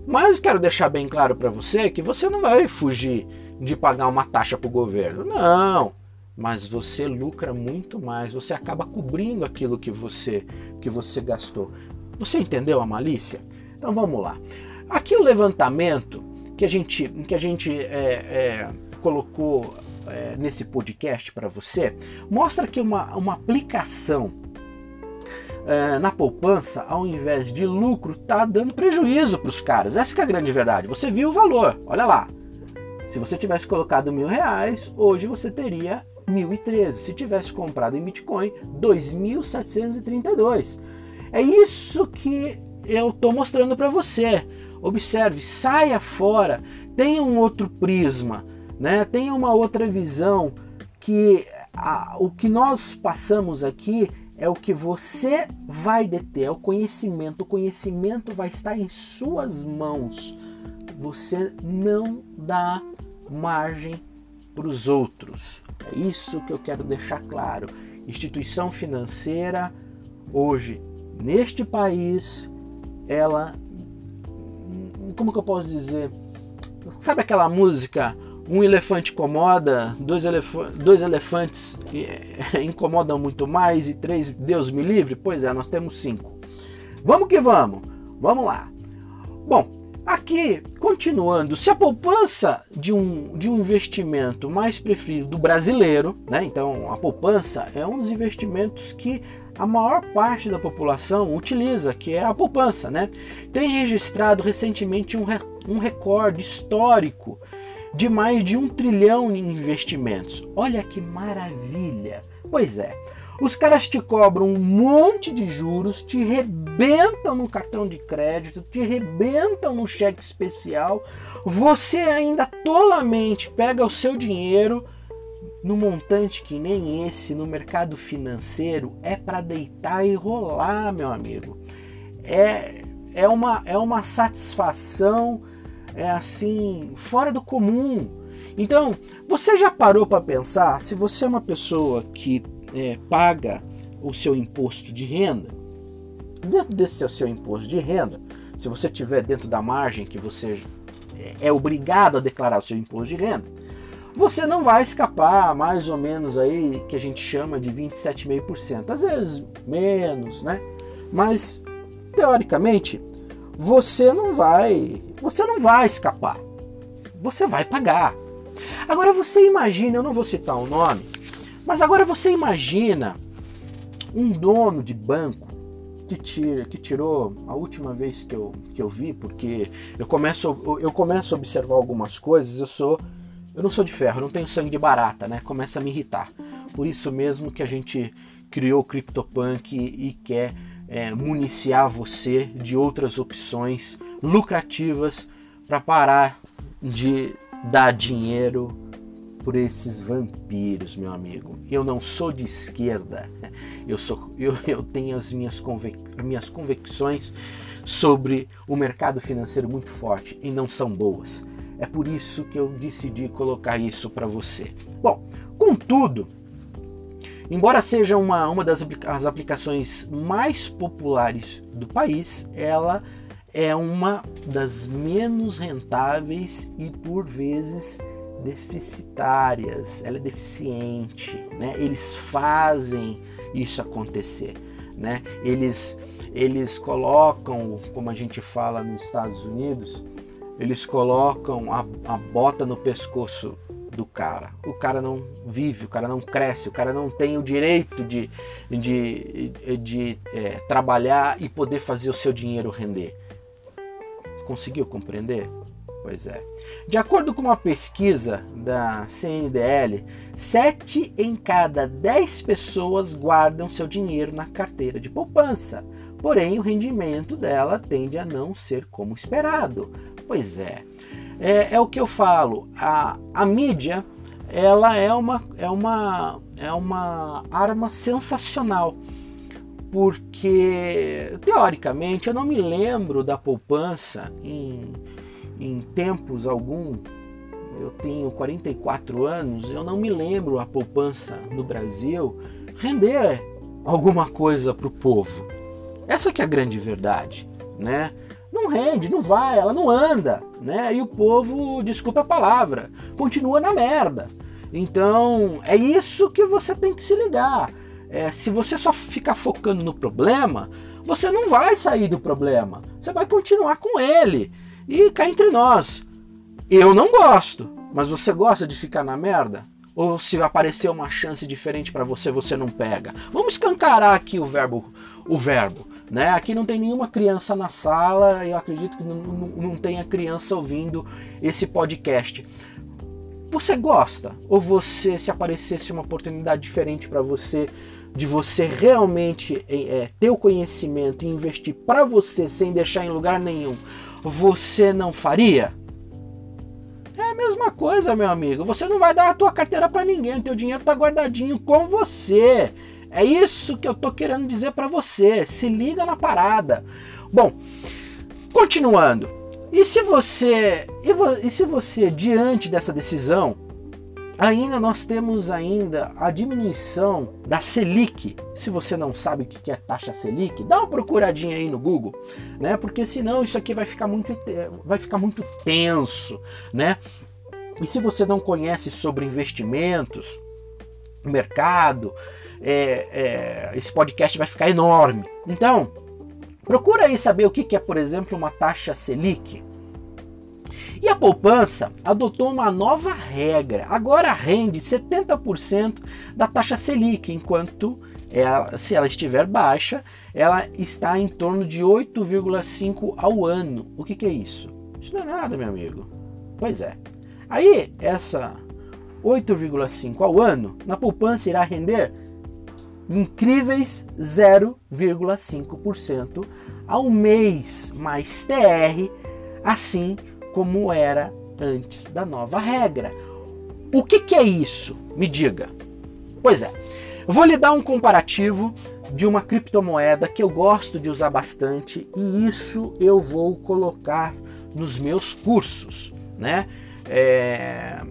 Mas quero deixar bem claro para você que você não vai fugir de pagar uma taxa para o governo. Não mas você lucra muito mais, você acaba cobrindo aquilo que você que você gastou. Você entendeu a malícia? Então vamos lá. Aqui o levantamento que a gente que a gente é, é, colocou é, nesse podcast para você mostra que uma, uma aplicação é, na poupança, ao invés de lucro, está dando prejuízo para os caras. Essa é a grande verdade. Você viu o valor, olha lá. Se você tivesse colocado mil reais, hoje você teria 1.013. Se tivesse comprado em Bitcoin, 2.732. É isso que eu estou mostrando para você. Observe, saia fora, tenha um outro prisma, né? tenha uma outra visão que a, o que nós passamos aqui é o que você vai deter, é o conhecimento. O conhecimento vai estar em suas mãos. Você não dá margem para os outros. É isso que eu quero deixar claro. Instituição financeira, hoje, neste país, ela. Como que eu posso dizer? Sabe aquela música? Um elefante incomoda, dois, elef dois elefantes [laughs] incomodam muito mais e três, Deus me livre? Pois é, nós temos cinco. Vamos que vamos, vamos lá. Bom, Aqui, continuando, se a poupança de um, de um investimento mais preferido do brasileiro, né? então a poupança é um dos investimentos que a maior parte da população utiliza, que é a poupança, né? tem registrado recentemente um, um recorde histórico de mais de um trilhão em investimentos. Olha que maravilha! Pois é, os caras te cobram um monte de juros, te rebentam no cartão de crédito, te rebentam no cheque especial. Você ainda tolamente pega o seu dinheiro no montante que nem esse no mercado financeiro é para deitar e rolar, meu amigo. É, é, uma, é uma satisfação é assim fora do comum. Então, você já parou para pensar se você é uma pessoa que é, paga o seu imposto de renda, dentro desse seu, imposto de renda, se você tiver dentro da margem que você é, é obrigado a declarar o seu imposto de renda, você não vai escapar mais ou menos aí que a gente chama de 27,5%, às vezes menos, né? Mas teoricamente você não vai, você não vai escapar. Você vai pagar. Agora você imagina, eu não vou citar o nome, mas agora você imagina um dono de banco que, tira, que tirou a última vez que eu, que eu vi, porque eu começo, eu começo a observar algumas coisas, eu sou. Eu não sou de ferro, não tenho sangue de barata, né? Começa a me irritar. Por isso mesmo que a gente criou o CryptoPunk e quer é, municiar você de outras opções lucrativas para parar de dar dinheiro por esses vampiros, meu amigo. Eu não sou de esquerda. [laughs] Eu, sou, eu, eu tenho as minhas, convic, minhas convicções sobre o mercado financeiro muito forte e não são boas. É por isso que eu decidi colocar isso para você. Bom, contudo, embora seja uma, uma das as aplicações mais populares do país, ela é uma das menos rentáveis e por vezes deficitárias, ela é deficiente, né? Eles fazem isso acontecer, né? Eles eles colocam, como a gente fala nos Estados Unidos, eles colocam a, a bota no pescoço do cara. O cara não vive, o cara não cresce, o cara não tem o direito de, de, de, é, trabalhar e poder fazer o seu dinheiro render. Conseguiu compreender? Pois é. De acordo com uma pesquisa da CNDL, 7 em cada 10 pessoas guardam seu dinheiro na carteira de poupança. Porém, o rendimento dela tende a não ser como esperado. Pois é. É, é o que eu falo. A, a mídia ela é uma, é, uma, é uma arma sensacional porque teoricamente eu não me lembro da poupança em em tempos algum, eu tenho 44 anos, eu não me lembro a poupança no Brasil render alguma coisa para o povo. Essa que é a grande verdade, né? Não rende, não vai, ela não anda, né? E o povo, desculpa a palavra, continua na merda. Então é isso que você tem que se ligar. É, se você só ficar focando no problema, você não vai sair do problema. Você vai continuar com ele. E cá entre nós, eu não gosto, mas você gosta de ficar na merda? Ou se aparecer uma chance diferente para você, você não pega? Vamos escancarar aqui o verbo, o verbo, né? Aqui não tem nenhuma criança na sala, eu acredito que não, não, não tenha criança ouvindo esse podcast. Você gosta? Ou você, se aparecesse uma oportunidade diferente para você, de você realmente é, ter o conhecimento e investir para você sem deixar em lugar nenhum, você não faria? É a mesma coisa, meu amigo. Você não vai dar a tua carteira para ninguém, o teu dinheiro está guardadinho com você. É isso que eu tô querendo dizer para você. Se liga na parada. Bom, continuando. E se você e, se você diante dessa decisão ainda nós temos ainda a diminuição da Selic. Se você não sabe o que é taxa Selic, dá uma procuradinha aí no Google, né? Porque senão isso aqui vai ficar muito vai ficar muito tenso, né? E se você não conhece sobre investimentos, mercado, é, é, esse podcast vai ficar enorme. Então, procura aí saber o que é, por exemplo, uma taxa Selic. E a poupança adotou uma nova regra. Agora rende 70% da taxa Selic, enquanto ela, se ela estiver baixa, ela está em torno de 8,5 ao ano. O que, que é isso? Isso não é nada, meu amigo. Pois é. Aí, essa 8,5 ao ano, na poupança irá render incríveis 0,5% ao mês, mais TR, assim como era antes da nova regra. O que, que é isso? Me diga. Pois é, vou lhe dar um comparativo de uma criptomoeda que eu gosto de usar bastante e isso eu vou colocar nos meus cursos, né? É,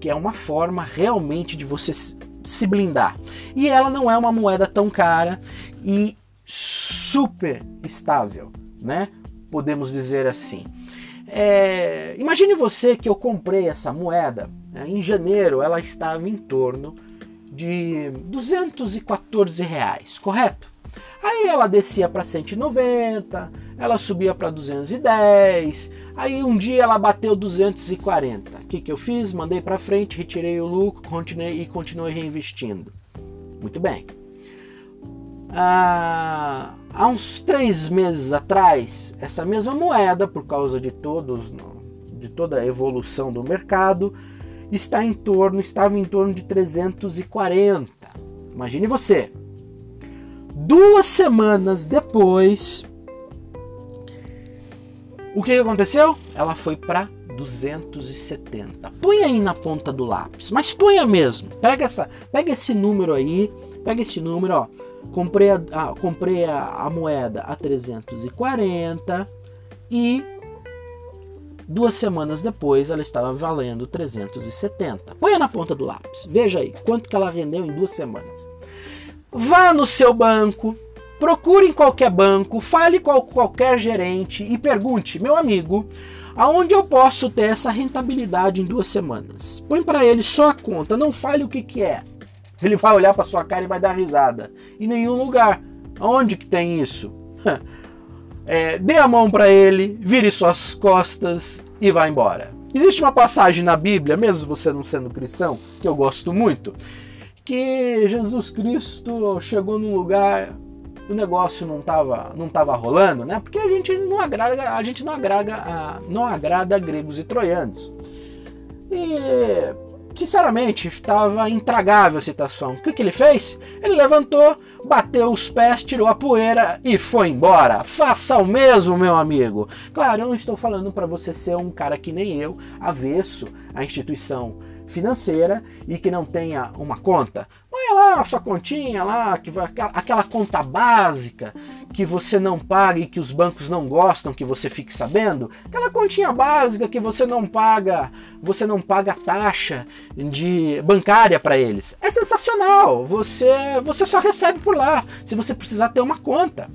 que é uma forma realmente de você se blindar. E ela não é uma moeda tão cara e super estável, né? Podemos dizer assim. É, imagine você que eu comprei essa moeda né? em janeiro, ela estava em torno de 214 reais, correto? Aí ela descia para 190, ela subia para 210, Aí um dia ela bateu 240. O que, que eu fiz? Mandei para frente, retirei o lucro continuei, e continuei reinvestindo. Muito bem. Ah, há uns três meses atrás, essa mesma moeda, por causa de todos, de toda a evolução do mercado, está em torno, estava em torno de 340. Imagine você. Duas semanas depois, o que aconteceu? Ela foi para 270. Põe aí na ponta do lápis, mas ponha mesmo. Pega essa, pega esse número aí, pega esse número, ó. Comprei a, a comprei a, a moeda a 340 e duas semanas depois ela estava valendo 370. Põe na ponta do lápis. Veja aí quanto que ela rendeu em duas semanas. Vá no seu banco, Procure em qualquer banco, fale com qualquer gerente e pergunte, meu amigo, aonde eu posso ter essa rentabilidade em duas semanas? Põe para ele só a conta, não fale o que, que é. Ele vai olhar para sua cara e vai dar risada. Em nenhum lugar. Aonde que tem isso? [laughs] É, dê a mão para ele, vire suas costas e vá embora. Existe uma passagem na Bíblia, mesmo você não sendo cristão, que eu gosto muito, que Jesus Cristo chegou num lugar o negócio não estava não tava rolando, né? Porque a gente não agrada, a gente não agrada, não agrada gregos e troianos. E sinceramente estava intragável a situação. O que, que ele fez? Ele levantou, bateu os pés, tirou a poeira e foi embora. Faça o mesmo, meu amigo. Claro, eu não estou falando para você ser um cara que nem eu, avesso à instituição financeira e que não tenha uma conta. Lá a sua continha lá, que vai, aquela, aquela conta básica que você não paga e que os bancos não gostam que você fique sabendo, aquela continha básica que você não paga, você não paga taxa de bancária para eles. É sensacional. Você você só recebe por lá, se você precisar ter uma conta.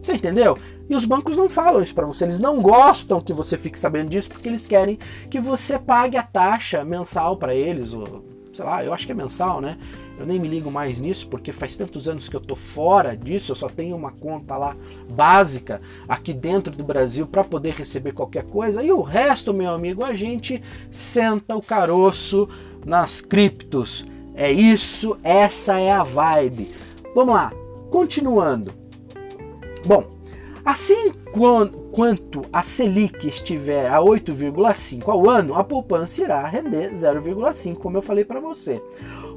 Você entendeu? E os bancos não falam isso para você, eles não gostam que você fique sabendo disso porque eles querem que você pague a taxa mensal para eles, ou sei lá, eu acho que é mensal, né? Eu nem me ligo mais nisso porque faz tantos anos que eu tô fora disso, eu só tenho uma conta lá básica aqui dentro do Brasil para poder receber qualquer coisa e o resto, meu amigo, a gente senta o caroço nas criptos. É isso, essa é a vibe. Vamos lá, continuando. Bom, Assim quanto a Selic estiver a 8,5 ao ano, a poupança irá render 0,5, como eu falei para você.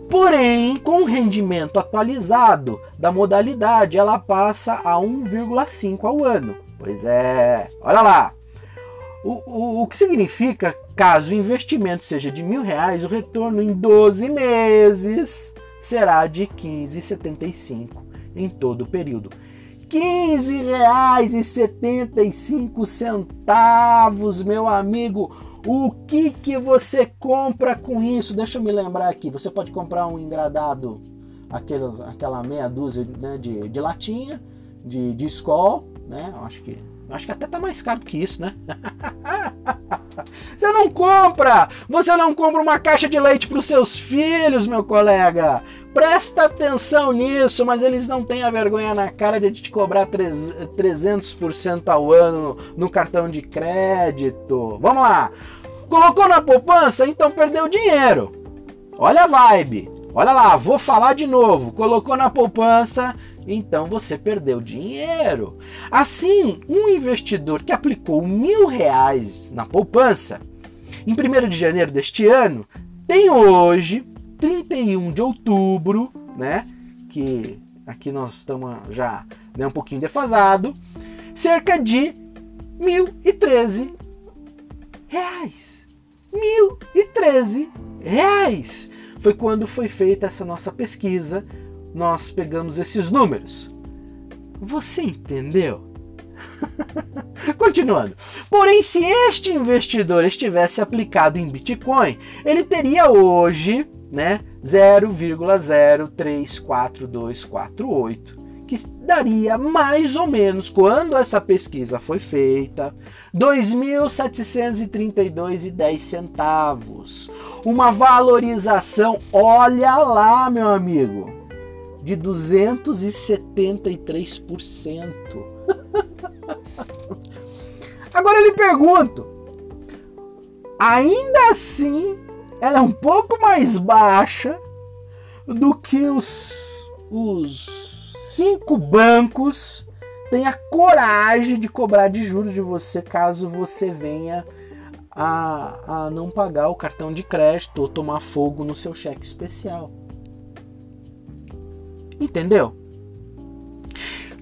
Porém, com o rendimento atualizado da modalidade, ela passa a 1,5 ao ano. Pois é, olha lá. O, o, o que significa, caso o investimento seja de mil reais, o retorno em 12 meses será de 15,75 em todo o período. R$ 15,75, meu amigo. O que que você compra com isso? Deixa eu me lembrar aqui. Você pode comprar um engradado, aquele, aquela meia dúzia né, de, de latinha, de, de Skol, né? Acho que Acho que até tá mais caro que isso, né? [laughs] Você não compra! Você não compra uma caixa de leite para os seus filhos, meu colega! Presta atenção nisso, mas eles não têm a vergonha na cara de te cobrar 300% ao ano no cartão de crédito. Vamos lá! Colocou na poupança, então perdeu dinheiro. Olha a vibe. Olha lá, vou falar de novo. Colocou na poupança, então você perdeu dinheiro. Assim, um investidor que aplicou mil reais na poupança, em 1 de janeiro deste ano, tem hoje, 31 de outubro, né? Que aqui nós estamos já né, um pouquinho defasado, cerca de 1.013 reais. 1.013 reais. Foi quando foi feita essa nossa pesquisa nós pegamos esses números. Você entendeu? [laughs] Continuando. Porém, se este investidor estivesse aplicado em Bitcoin, ele teria hoje, né, 0,034248, que daria mais ou menos quando essa pesquisa foi feita, 2.732,10 centavos. Uma valorização, olha lá, meu amigo, de 273%. [laughs] Agora eu lhe pergunto, ainda assim ela é um pouco mais baixa do que os, os cinco bancos têm a coragem de cobrar de juros de você caso você venha a, a não pagar o cartão de crédito ou tomar fogo no seu cheque especial. Entendeu?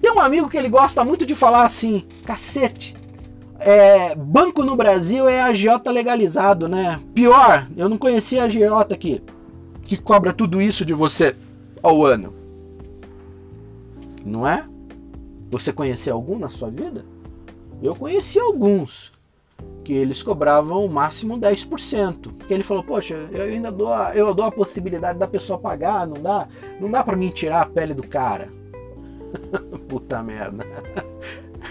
Tem um amigo que ele gosta muito de falar assim, cacete. É, banco no Brasil é agiota legalizado, né? Pior, eu não conhecia a agiota aqui, que cobra tudo isso de você ao ano. Não é? Você conheceu algum na sua vida? Eu conheci alguns que eles cobravam o máximo 10%. Porque ele falou, poxa, eu ainda dou a, eu dou a possibilidade da pessoa pagar, não dá, não dá para mim tirar a pele do cara. [laughs] Puta merda.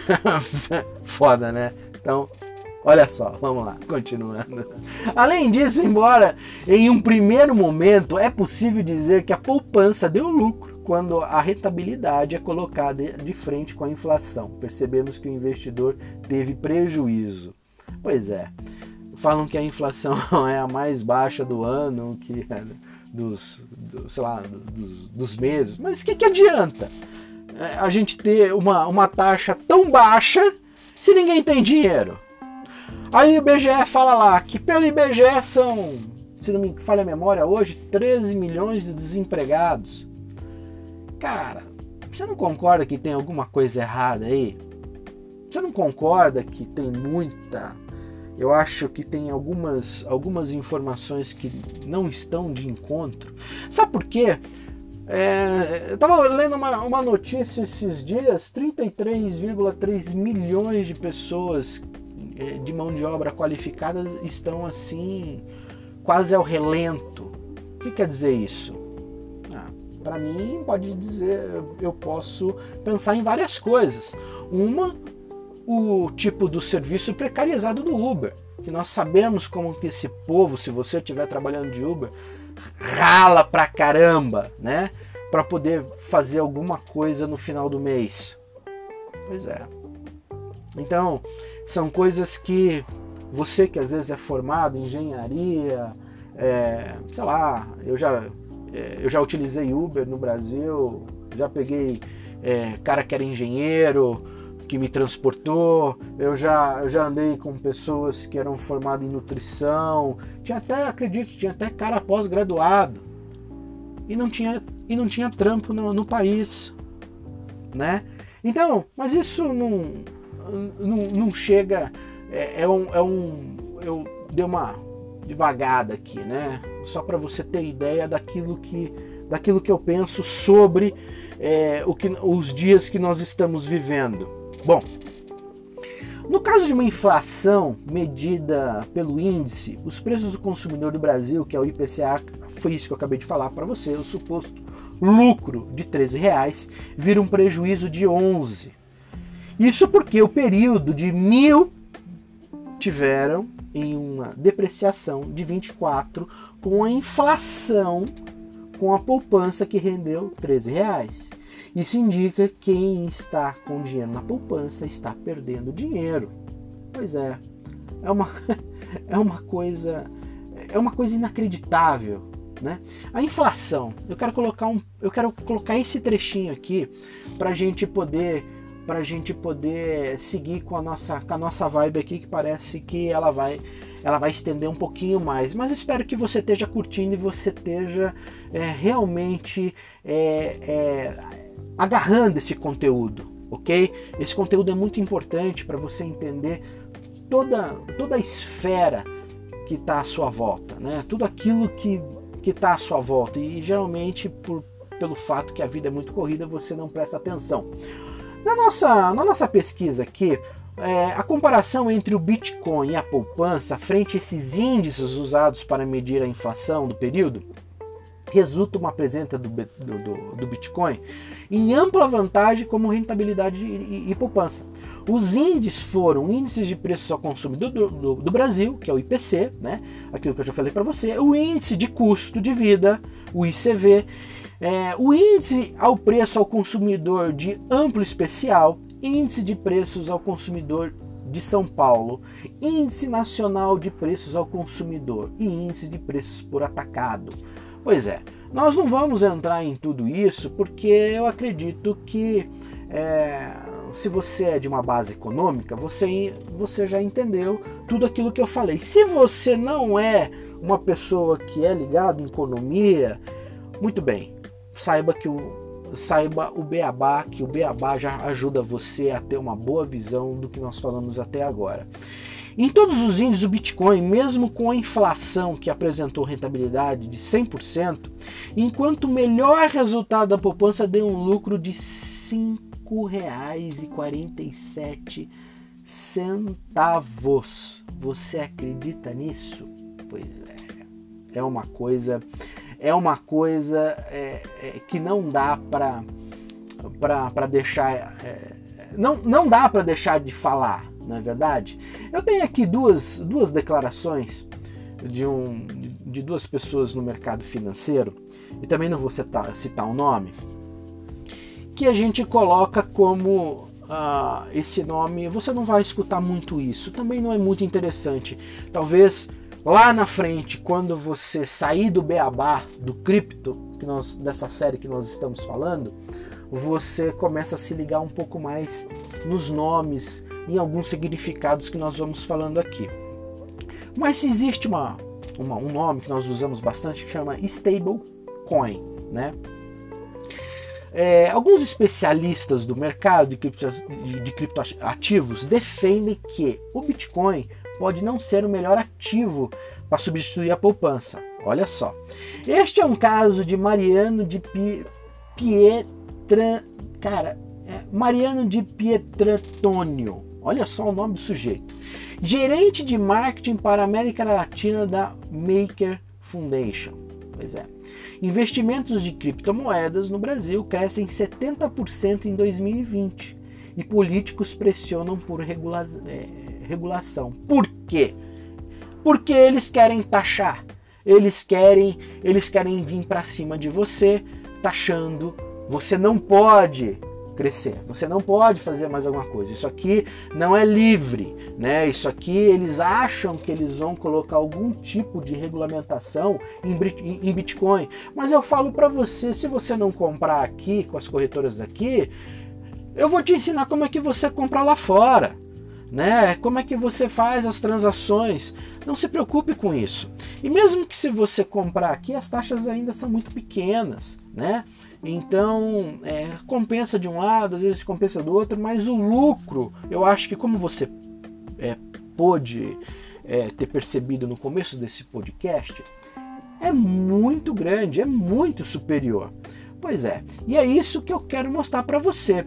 [laughs] Foda, né? Então, olha só, vamos lá, continuando. Além disso, embora em um primeiro momento é possível dizer que a poupança deu lucro quando a rentabilidade é colocada de frente com a inflação. Percebemos que o investidor teve prejuízo. Pois é. Falam que a inflação [laughs] é a mais baixa do ano, que é dos, do, sei lá, dos, dos meses. Mas o que, que adianta é, a gente ter uma, uma taxa tão baixa se ninguém tem dinheiro? Aí o IBGE fala lá que pelo IBGE são, se não me falha a memória, hoje 13 milhões de desempregados. Cara, você não concorda que tem alguma coisa errada aí? Você não concorda que tem muita eu acho que tem algumas, algumas informações que não estão de encontro. Sabe por quê? É, eu estava lendo uma, uma notícia esses dias: 33,3 milhões de pessoas é, de mão de obra qualificada estão assim, quase ao relento. O que quer dizer isso? Para mim, pode dizer, eu posso pensar em várias coisas. Uma, o tipo do serviço precarizado do Uber, que nós sabemos como que esse povo, se você estiver trabalhando de Uber, rala pra caramba, né? Para poder fazer alguma coisa no final do mês. Pois é. Então, são coisas que você que às vezes é formado em engenharia, é, sei lá, eu já, eu já utilizei Uber no Brasil, já peguei é, cara que era engenheiro, que me transportou. Eu já, eu já andei com pessoas que eram formadas em nutrição. Tinha até, acredito, tinha até cara pós-graduado. e não tinha, e não tinha trampo no, no país, né? Então, mas isso não, não, não chega, é, é, um, é um, eu dei uma devagada aqui, né? Só para você ter ideia daquilo que, daquilo que eu penso sobre é, o que, os dias que nós estamos vivendo. Bom, no caso de uma inflação medida pelo índice, os preços do consumidor do Brasil, que é o IPCA, foi isso que eu acabei de falar para você, o suposto lucro de 13 reais vira um prejuízo de 11. Isso porque o período de mil tiveram em uma depreciação de 24 com a inflação com a poupança que rendeu 13 reais. Isso indica que quem está com dinheiro na poupança está perdendo dinheiro. Pois é, é uma, [laughs] é uma coisa é uma coisa inacreditável, né? A inflação. Eu quero colocar um, eu quero colocar esse trechinho aqui para a gente poder para a gente poder seguir com a nossa com a nossa vibe aqui que parece que ela vai ela vai estender um pouquinho mais. Mas espero que você esteja curtindo e você esteja é, realmente é, é, agarrando esse conteúdo, ok? Esse conteúdo é muito importante para você entender toda, toda a esfera que está à sua volta, né? Tudo aquilo que está à sua volta e geralmente por, pelo fato que a vida é muito corrida você não presta atenção. Na nossa, na nossa pesquisa aqui, é, a comparação entre o Bitcoin e a poupança frente a esses índices usados para medir a inflação do período resulta uma presença do, do, do, Bitcoin em ampla vantagem como rentabilidade e, e, poupança. Os índices foram índices de preços ao consumidor do, do, do, Brasil, que é o IPC, né? aquilo que eu já falei para você, o índice de custo de vida, o ICV, é, o índice ao preço ao consumidor de amplo especial, índice de preços ao consumidor de São Paulo, índice nacional de preços ao consumidor e índice de preços por atacado. Pois é, nós não vamos entrar em tudo isso porque eu acredito que é, se você é de uma base econômica, você, você já entendeu tudo aquilo que eu falei. Se você não é uma pessoa que é ligada em economia, muito bem, saiba que o saiba o beabá, que o beabá já ajuda você a ter uma boa visão do que nós falamos até agora. Em todos os índices do Bitcoin, mesmo com a inflação que apresentou rentabilidade de 100%, enquanto o melhor resultado da poupança deu um lucro de R$ 5,47 centavos. Você acredita nisso? Pois é. É uma coisa, é uma coisa é, é, que não dá para deixar, é, não, não dá para deixar de falar não é verdade? Eu tenho aqui duas, duas declarações de, um, de duas pessoas no mercado financeiro, e também não vou citar, citar o um nome, que a gente coloca como uh, esse nome. Você não vai escutar muito isso, também não é muito interessante. Talvez lá na frente, quando você sair do beabá, do cripto, que nós, dessa série que nós estamos falando, você começa a se ligar um pouco mais nos nomes em alguns significados que nós vamos falando aqui. Mas existe uma, uma, um nome que nós usamos bastante que chama stablecoin, né? É, alguns especialistas do mercado de, cripto, de, de criptoativos defendem que o Bitcoin pode não ser o melhor ativo para substituir a poupança. Olha só. Este é um caso de Mariano de Pietra, cara, é Mariano de Pietrantonio, Olha só o nome do sujeito. Gerente de marketing para a América Latina da Maker Foundation. Pois é. Investimentos de criptomoedas no Brasil crescem 70% em 2020 e políticos pressionam por regula é, regulação. Por quê? Porque eles querem taxar, eles querem, eles querem vir para cima de você, taxando. Você não pode crescer. Você não pode fazer mais alguma coisa. Isso aqui não é livre, né? Isso aqui eles acham que eles vão colocar algum tipo de regulamentação em Bitcoin. Mas eu falo para você, se você não comprar aqui com as corretoras aqui, eu vou te ensinar como é que você compra lá fora. Né? Como é que você faz as transações? Não se preocupe com isso. E mesmo que se você comprar aqui, as taxas ainda são muito pequenas, né? Então, é, compensa de um lado, às vezes compensa do outro, mas o lucro, eu acho que como você é, pôde é, ter percebido no começo desse podcast, é muito grande, é muito superior. Pois é, e é isso que eu quero mostrar para você.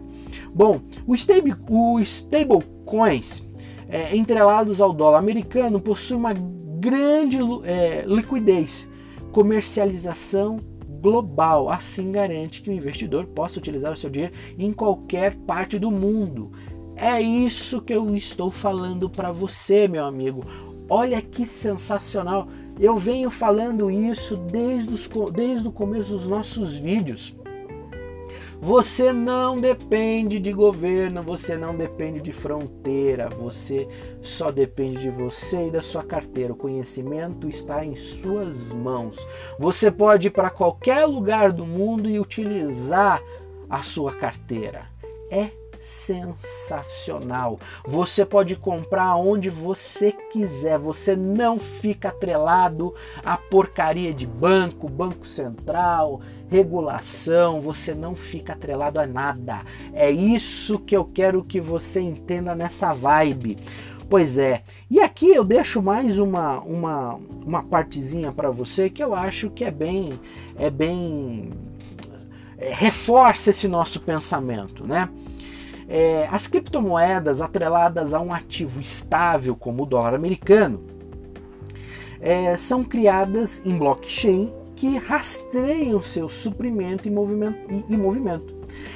Bom, o stable, o stable coins é, entrelados ao dólar americano possuem uma grande é, liquidez, comercialização global. Assim garante que o investidor possa utilizar o seu dinheiro em qualquer parte do mundo. É isso que eu estou falando para você, meu amigo. Olha que sensacional! Eu venho falando isso desde, os, desde o começo dos nossos vídeos. Você não depende de governo, você não depende de fronteira, você só depende de você e da sua carteira. O conhecimento está em suas mãos. Você pode ir para qualquer lugar do mundo e utilizar a sua carteira. É sensacional. Você pode comprar onde você quiser. Você não fica atrelado à porcaria de banco, banco central, regulação. Você não fica atrelado a nada. É isso que eu quero que você entenda nessa vibe. Pois é, e aqui eu deixo mais uma, uma, uma partezinha para você que eu acho que é bem, é bem é, reforça esse nosso pensamento, né? É, as criptomoedas atreladas a um ativo estável como o dólar americano é, são criadas em blockchain que rastreiam seu suprimento e movimento, e, e movimento.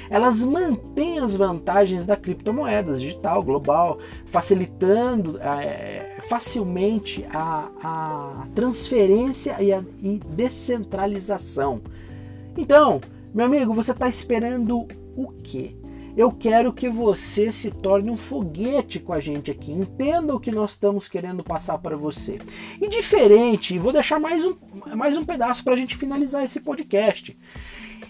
Elas mantêm as vantagens da criptomoedas digital global, facilitando é, facilmente a, a transferência e, a, e descentralização. Então, meu amigo, você está esperando o quê? Eu quero que você se torne um foguete com a gente aqui. Entenda o que nós estamos querendo passar para você. E diferente, vou deixar mais um, mais um pedaço para a gente finalizar esse podcast.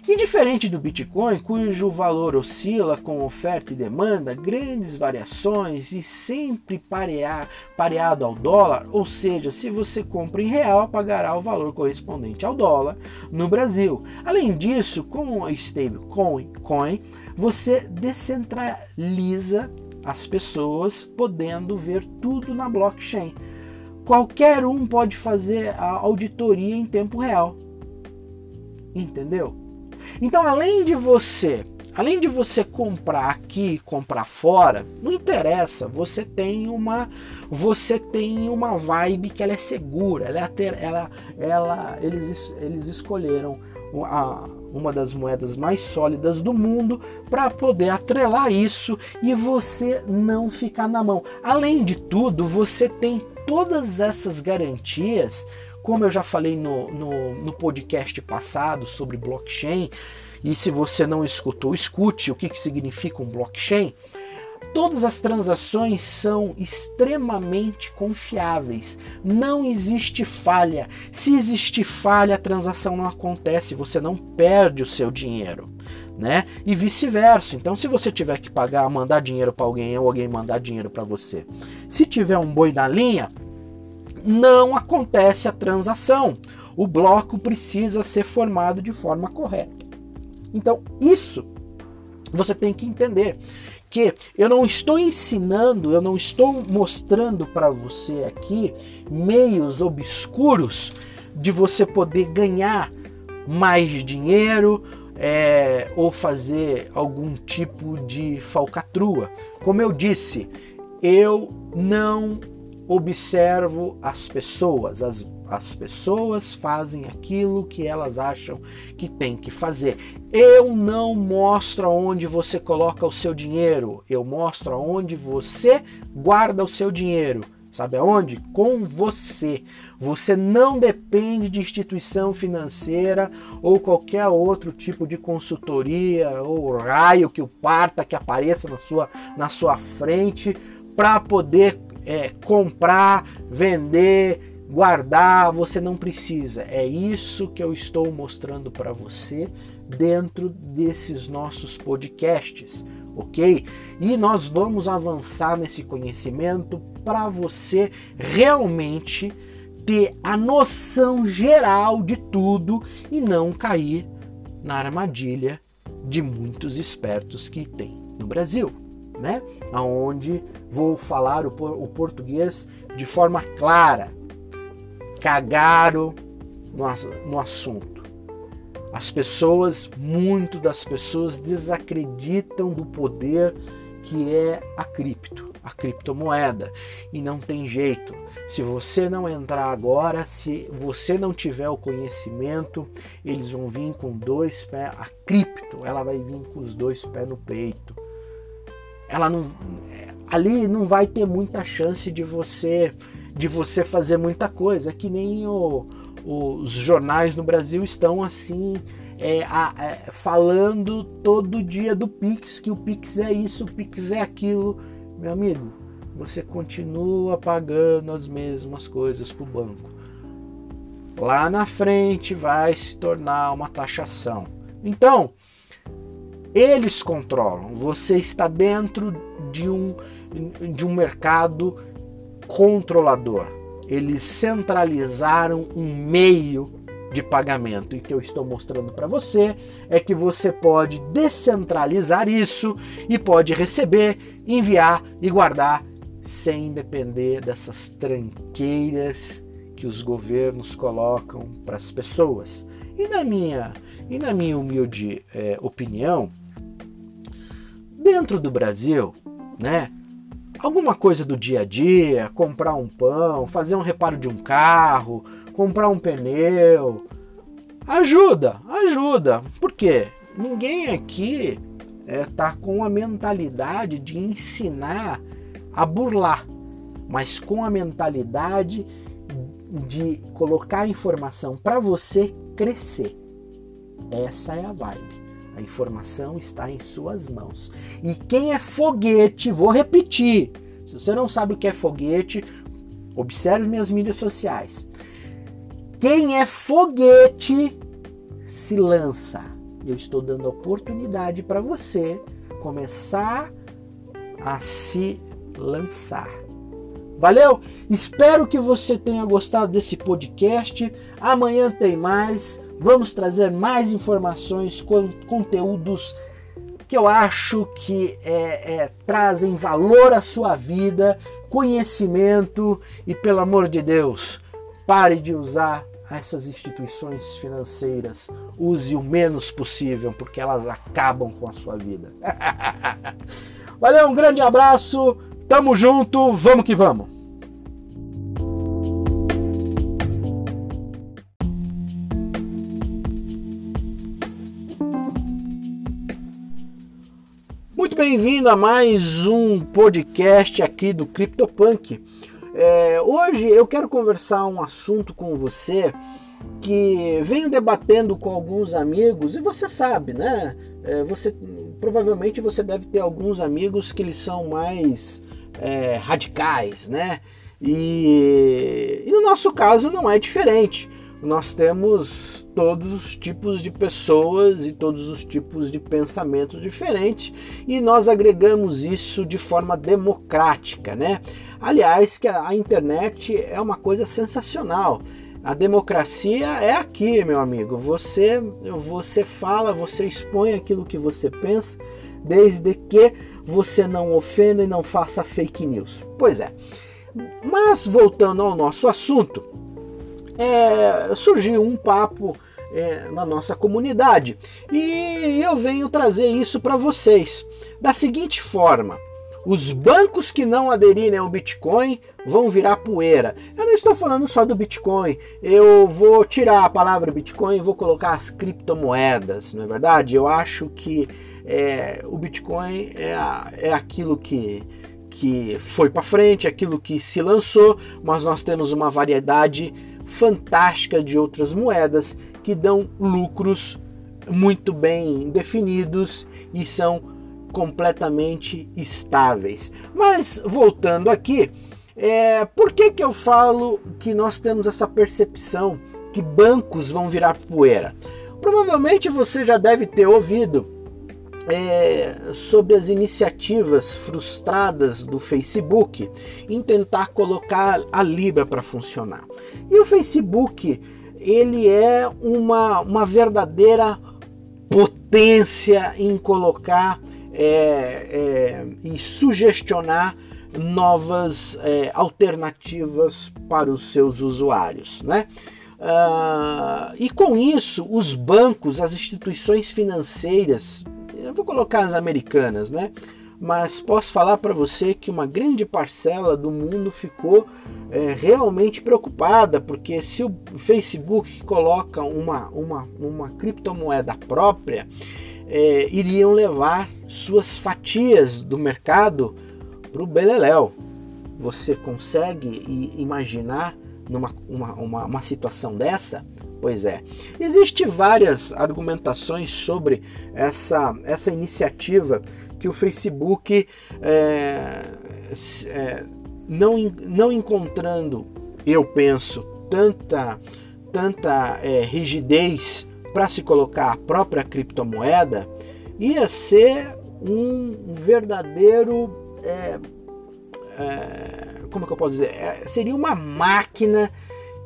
E diferente do Bitcoin, cujo valor oscila com oferta e demanda, grandes variações e sempre parear, pareado ao dólar, ou seja, se você compra em real, pagará o valor correspondente ao dólar no Brasil. Além disso, com a stablecoin, coin, você descentraliza as pessoas podendo ver tudo na blockchain. Qualquer um pode fazer a auditoria em tempo real. Entendeu? Então, além de você, além de você comprar aqui, comprar fora, não interessa. Você tem uma, você tem uma vibe que ela é segura. Ela, é ela, ela eles, eles escolheram a, uma das moedas mais sólidas do mundo para poder atrelar isso e você não ficar na mão. Além de tudo, você tem todas essas garantias como eu já falei no, no, no podcast passado sobre blockchain, e se você não escutou, escute o que, que significa um blockchain. Todas as transações são extremamente confiáveis. Não existe falha. Se existe falha, a transação não acontece, você não perde o seu dinheiro. Né? E vice-versa. Então, se você tiver que pagar, mandar dinheiro para alguém ou alguém mandar dinheiro para você, se tiver um boi na linha, não acontece a transação. O bloco precisa ser formado de forma correta. Então, isso você tem que entender que eu não estou ensinando, eu não estou mostrando para você aqui meios obscuros de você poder ganhar mais dinheiro é, ou fazer algum tipo de falcatrua. Como eu disse, eu não observo as pessoas, as, as pessoas fazem aquilo que elas acham que tem que fazer. Eu não mostro onde você coloca o seu dinheiro, eu mostro onde você guarda o seu dinheiro. Sabe aonde? Com você. Você não depende de instituição financeira ou qualquer outro tipo de consultoria ou raio que o parta que apareça na sua, na sua frente para poder é, comprar, vender, guardar, você não precisa. É isso que eu estou mostrando para você dentro desses nossos podcasts. ok? E nós vamos avançar nesse conhecimento para você realmente ter a noção geral de tudo e não cair na armadilha de muitos espertos que tem no Brasil, né? Aonde vou falar o, português de forma clara, cagaram no, assunto. As pessoas, muito das pessoas desacreditam do poder que é a cripto, a criptomoeda. E não tem jeito. Se você não entrar agora, se você não tiver o conhecimento, eles vão vir com dois pés. A cripto, ela vai vir com os dois pés no peito. Ela não, ali não vai ter muita chance de você, de você fazer muita coisa. Que nem o, os jornais no Brasil estão assim é, a, é, falando todo dia do Pix, que o Pix é isso, o Pix é aquilo. Meu amigo, você continua pagando as mesmas coisas para o banco. Lá na frente vai se tornar uma taxação. Então, eles controlam. Você está dentro de um, de um mercado controlador. Eles centralizaram um meio de pagamento. E o que eu estou mostrando para você é que você pode descentralizar isso e pode receber, enviar e guardar sem depender dessas tranqueiras que os governos colocam para as pessoas. E na minha, e na minha humilde é, opinião, dentro do Brasil, né, alguma coisa do dia a dia, comprar um pão, fazer um reparo de um carro, comprar um pneu, ajuda, ajuda. Por quê? Ninguém aqui é, tá com a mentalidade de ensinar a burlar, mas com a mentalidade de colocar a informação para você crescer. Essa é a vibe. A informação está em suas mãos. E quem é foguete, vou repetir. Se você não sabe o que é foguete, observe minhas mídias sociais. Quem é foguete se lança. Eu estou dando a oportunidade para você começar a se lançar. Valeu? Espero que você tenha gostado desse podcast. Amanhã tem mais. Vamos trazer mais informações, conteúdos que eu acho que é, é, trazem valor à sua vida, conhecimento e, pelo amor de Deus, pare de usar essas instituições financeiras. Use o menos possível, porque elas acabam com a sua vida. [laughs] Valeu, um grande abraço. Tamo junto, vamos que vamos! Bem-vindo a mais um podcast aqui do CryptoPunk. É, hoje eu quero conversar um assunto com você que venho debatendo com alguns amigos e você sabe, né? É, você provavelmente você deve ter alguns amigos que eles são mais é, radicais, né? E, e no nosso caso não é diferente. Nós temos todos os tipos de pessoas e todos os tipos de pensamentos diferentes e nós agregamos isso de forma democrática, né? Aliás, que a internet é uma coisa sensacional. A democracia é aqui, meu amigo. Você, você fala, você expõe aquilo que você pensa, desde que você não ofenda e não faça fake news. Pois é. Mas voltando ao nosso assunto, é, surgiu um papo é, na nossa comunidade e eu venho trazer isso para vocês da seguinte forma: os bancos que não aderirem ao Bitcoin vão virar poeira. Eu não estou falando só do Bitcoin. Eu vou tirar a palavra Bitcoin e vou colocar as criptomoedas, não é verdade? Eu acho que é, o Bitcoin é, é aquilo que, que foi para frente, aquilo que se lançou, mas nós temos uma variedade fantástica de outras moedas que dão lucros muito bem definidos e são completamente estáveis. Mas voltando aqui, é, por que, que eu falo que nós temos essa percepção que bancos vão virar poeira? Provavelmente você já deve ter ouvido é, sobre as iniciativas frustradas do Facebook em tentar colocar a Libra para funcionar. E o Facebook ele é uma, uma verdadeira potência em colocar é, é, e sugestionar novas é, alternativas para os seus usuários, né? Uh, e com isso, os bancos, as instituições financeiras, eu vou colocar as americanas, né? Mas posso falar para você que uma grande parcela do mundo ficou é, realmente preocupada, porque se o Facebook coloca uma, uma, uma criptomoeda própria, é, iriam levar suas fatias do mercado para o Beleléu. Você consegue imaginar numa uma, uma, uma situação dessa? Pois é, existem várias argumentações sobre essa, essa iniciativa que o Facebook é, é, não, não encontrando, eu penso, tanta, tanta é, rigidez para se colocar a própria criptomoeda, ia ser um verdadeiro. É, é, como que eu posso dizer? É, seria uma máquina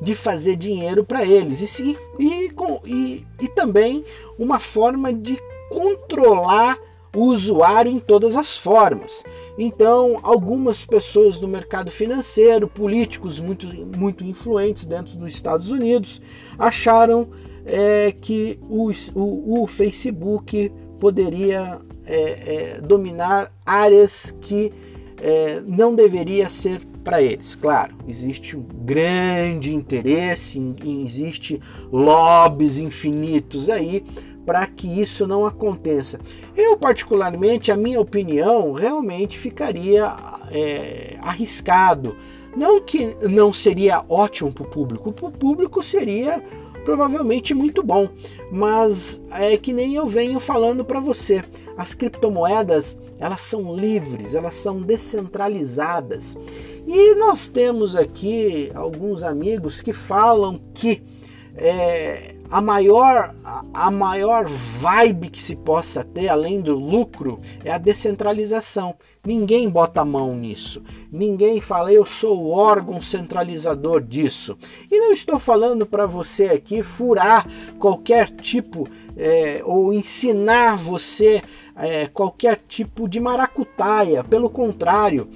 de fazer dinheiro para eles e, e, e, e também uma forma de controlar o usuário em todas as formas. Então, algumas pessoas do mercado financeiro, políticos muito, muito influentes dentro dos Estados Unidos, acharam é, que o, o, o, Facebook poderia é, é, dominar áreas que é, não deveria ser para eles. Claro, existe um grande interesse, existe lobbies infinitos aí para que isso não aconteça. Eu, particularmente, a minha opinião realmente ficaria é, arriscado. Não que não seria ótimo para o público, para o público seria provavelmente muito bom, mas é que nem eu venho falando para você. As criptomoedas elas são livres, elas são descentralizadas. E nós temos aqui alguns amigos que falam que é, a maior a maior vibe que se possa ter além do lucro é a descentralização. Ninguém bota a mão nisso. Ninguém fala eu sou o órgão centralizador disso. E não estou falando para você aqui furar qualquer tipo é, ou ensinar você é, qualquer tipo de maracutaia. Pelo contrário,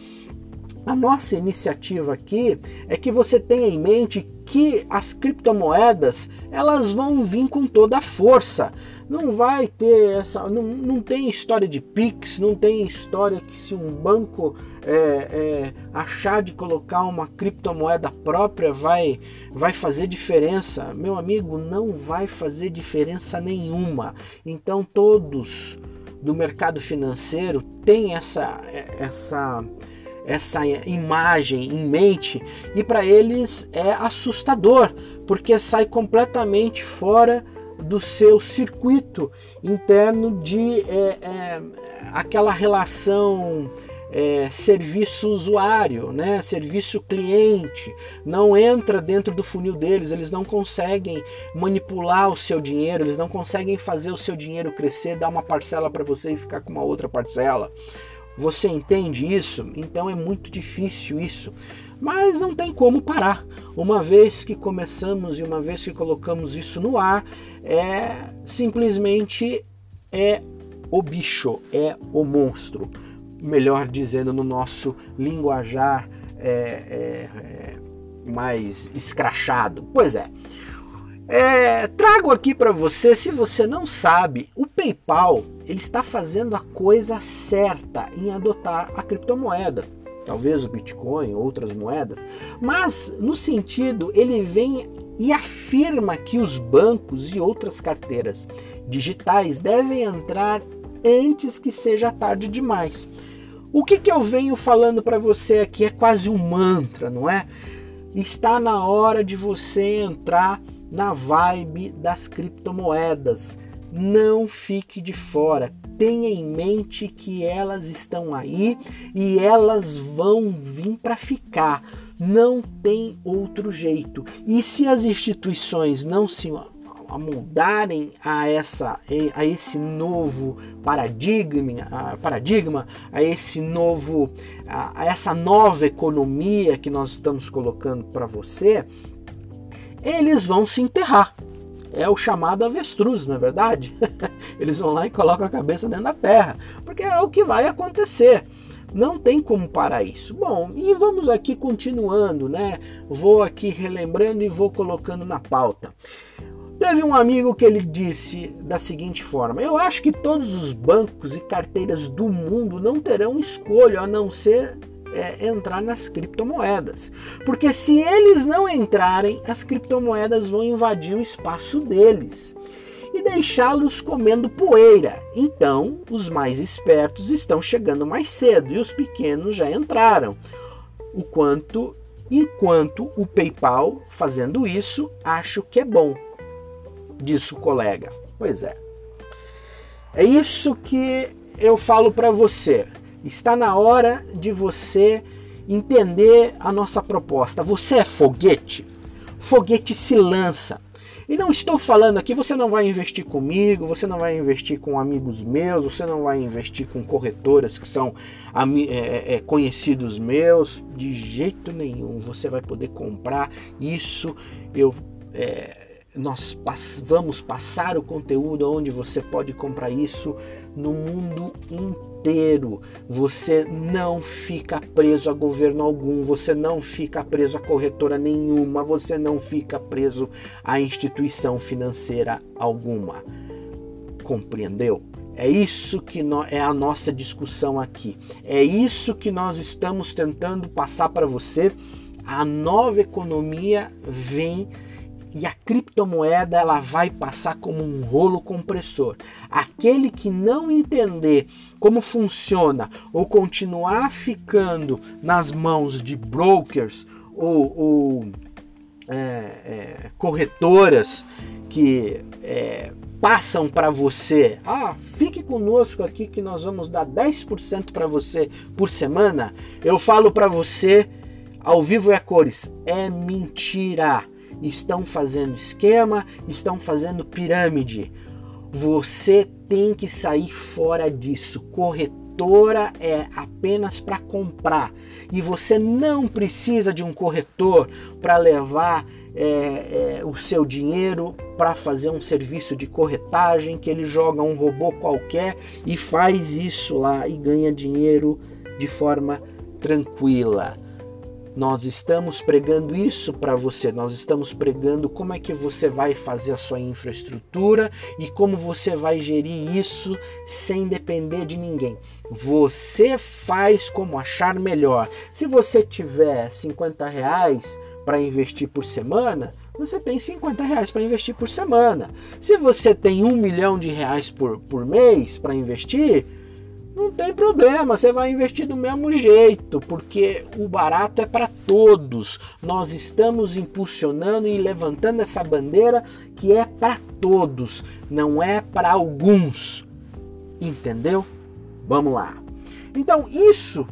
a nossa iniciativa aqui é que você tenha em mente que as criptomoedas elas vão vir com toda a força. Não vai ter essa. Não, não tem história de Pix, não tem história que se um banco é, é, achar de colocar uma criptomoeda própria vai, vai fazer diferença. Meu amigo, não vai fazer diferença nenhuma. Então todos do mercado financeiro têm essa. essa essa imagem em mente e para eles é assustador, porque sai completamente fora do seu circuito interno de é, é, aquela relação é, serviço usuário, né? serviço cliente, não entra dentro do funil deles, eles não conseguem manipular o seu dinheiro, eles não conseguem fazer o seu dinheiro crescer, dar uma parcela para você e ficar com uma outra parcela. Você entende isso? Então é muito difícil isso. Mas não tem como parar. Uma vez que começamos e uma vez que colocamos isso no ar, é simplesmente é o bicho, é o monstro. Melhor dizendo, no nosso linguajar é, é, é mais escrachado. Pois é. É, trago aqui para você, se você não sabe, o PayPal ele está fazendo a coisa certa em adotar a criptomoeda, talvez o Bitcoin, outras moedas, mas no sentido ele vem e afirma que os bancos e outras carteiras digitais devem entrar antes que seja tarde demais. O que, que eu venho falando para você aqui é quase um mantra, não é? Está na hora de você entrar na vibe das criptomoedas. Não fique de fora. Tenha em mente que elas estão aí e elas vão vir para ficar. Não tem outro jeito. E se as instituições não se a moldarem a, essa, a esse novo paradigma, a, paradigma, a esse novo, a, a essa nova economia que nós estamos colocando para você, eles vão se enterrar. É o chamado avestruz, não é verdade? [laughs] Eles vão lá e colocam a cabeça dentro da terra, porque é o que vai acontecer. Não tem como parar isso. Bom, e vamos aqui continuando, né? Vou aqui relembrando e vou colocando na pauta. Teve um amigo que ele disse da seguinte forma: Eu acho que todos os bancos e carteiras do mundo não terão escolha a não ser é, entrar nas criptomoedas. Porque se eles não entrarem, as criptomoedas vão invadir o espaço deles e deixá-los comendo poeira. Então, os mais espertos estão chegando mais cedo e os pequenos já entraram. O quanto enquanto o PayPal fazendo isso, acho que é bom. Disse o colega. Pois é. É isso que eu falo para você. Está na hora de você entender a nossa proposta. Você é foguete? Foguete se lança. E não estou falando aqui, você não vai investir comigo, você não vai investir com amigos meus, você não vai investir com corretoras que são é, é, é, conhecidos meus, de jeito nenhum. Você vai poder comprar isso. Eu é, nós pass vamos passar o conteúdo onde você pode comprar isso no mundo inteiro. Você não fica preso a governo algum, você não fica preso a corretora nenhuma, você não fica preso a instituição financeira alguma. Compreendeu? É isso que é a nossa discussão aqui. É isso que nós estamos tentando passar para você. A nova economia vem e a criptomoeda ela vai passar como um rolo compressor. Aquele que não entender como funciona ou continuar ficando nas mãos de brokers ou, ou é, é, corretoras que é, passam para você, ah, fique conosco aqui que nós vamos dar 10% para você por semana. Eu falo para você, ao vivo é a cores, é mentira estão fazendo esquema, estão fazendo pirâmide. Você tem que sair fora disso. Corretora é apenas para comprar e você não precisa de um corretor para levar é, é, o seu dinheiro para fazer um serviço de corretagem que ele joga um robô qualquer e faz isso lá e ganha dinheiro de forma tranquila. Nós estamos pregando isso para você, nós estamos pregando como é que você vai fazer a sua infraestrutura e como você vai gerir isso sem depender de ninguém. Você faz como achar melhor. Se você tiver 50 reais para investir por semana, você tem 50 reais para investir por semana. Se você tem um milhão de reais por, por mês para investir, não tem problema, você vai investir do mesmo jeito, porque o barato é para todos. Nós estamos impulsionando e levantando essa bandeira que é para todos, não é para alguns. Entendeu? Vamos lá. Então, isso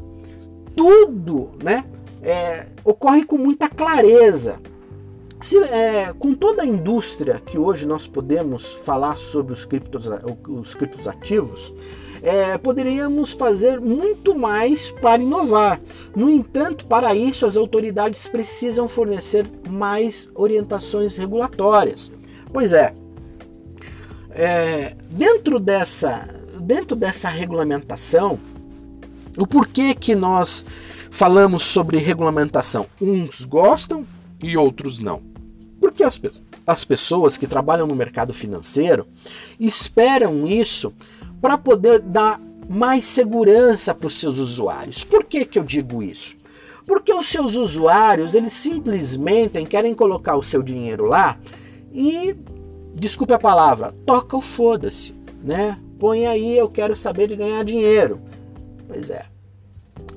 tudo né, é, ocorre com muita clareza. Se, é, com toda a indústria que hoje nós podemos falar sobre os criptos, os criptos ativos, é, poderíamos fazer muito mais para inovar. No entanto, para isso, as autoridades precisam fornecer mais orientações regulatórias. Pois é, é dentro, dessa, dentro dessa regulamentação, o porquê que nós falamos sobre regulamentação? Uns gostam e outros não. Porque as, as pessoas que trabalham no mercado financeiro esperam isso para poder dar mais segurança para os seus usuários. Por que, que eu digo isso? Porque os seus usuários, eles simplesmente querem colocar o seu dinheiro lá e, desculpe a palavra, toca o foda-se, né? Põe aí, eu quero saber de ganhar dinheiro. Pois é.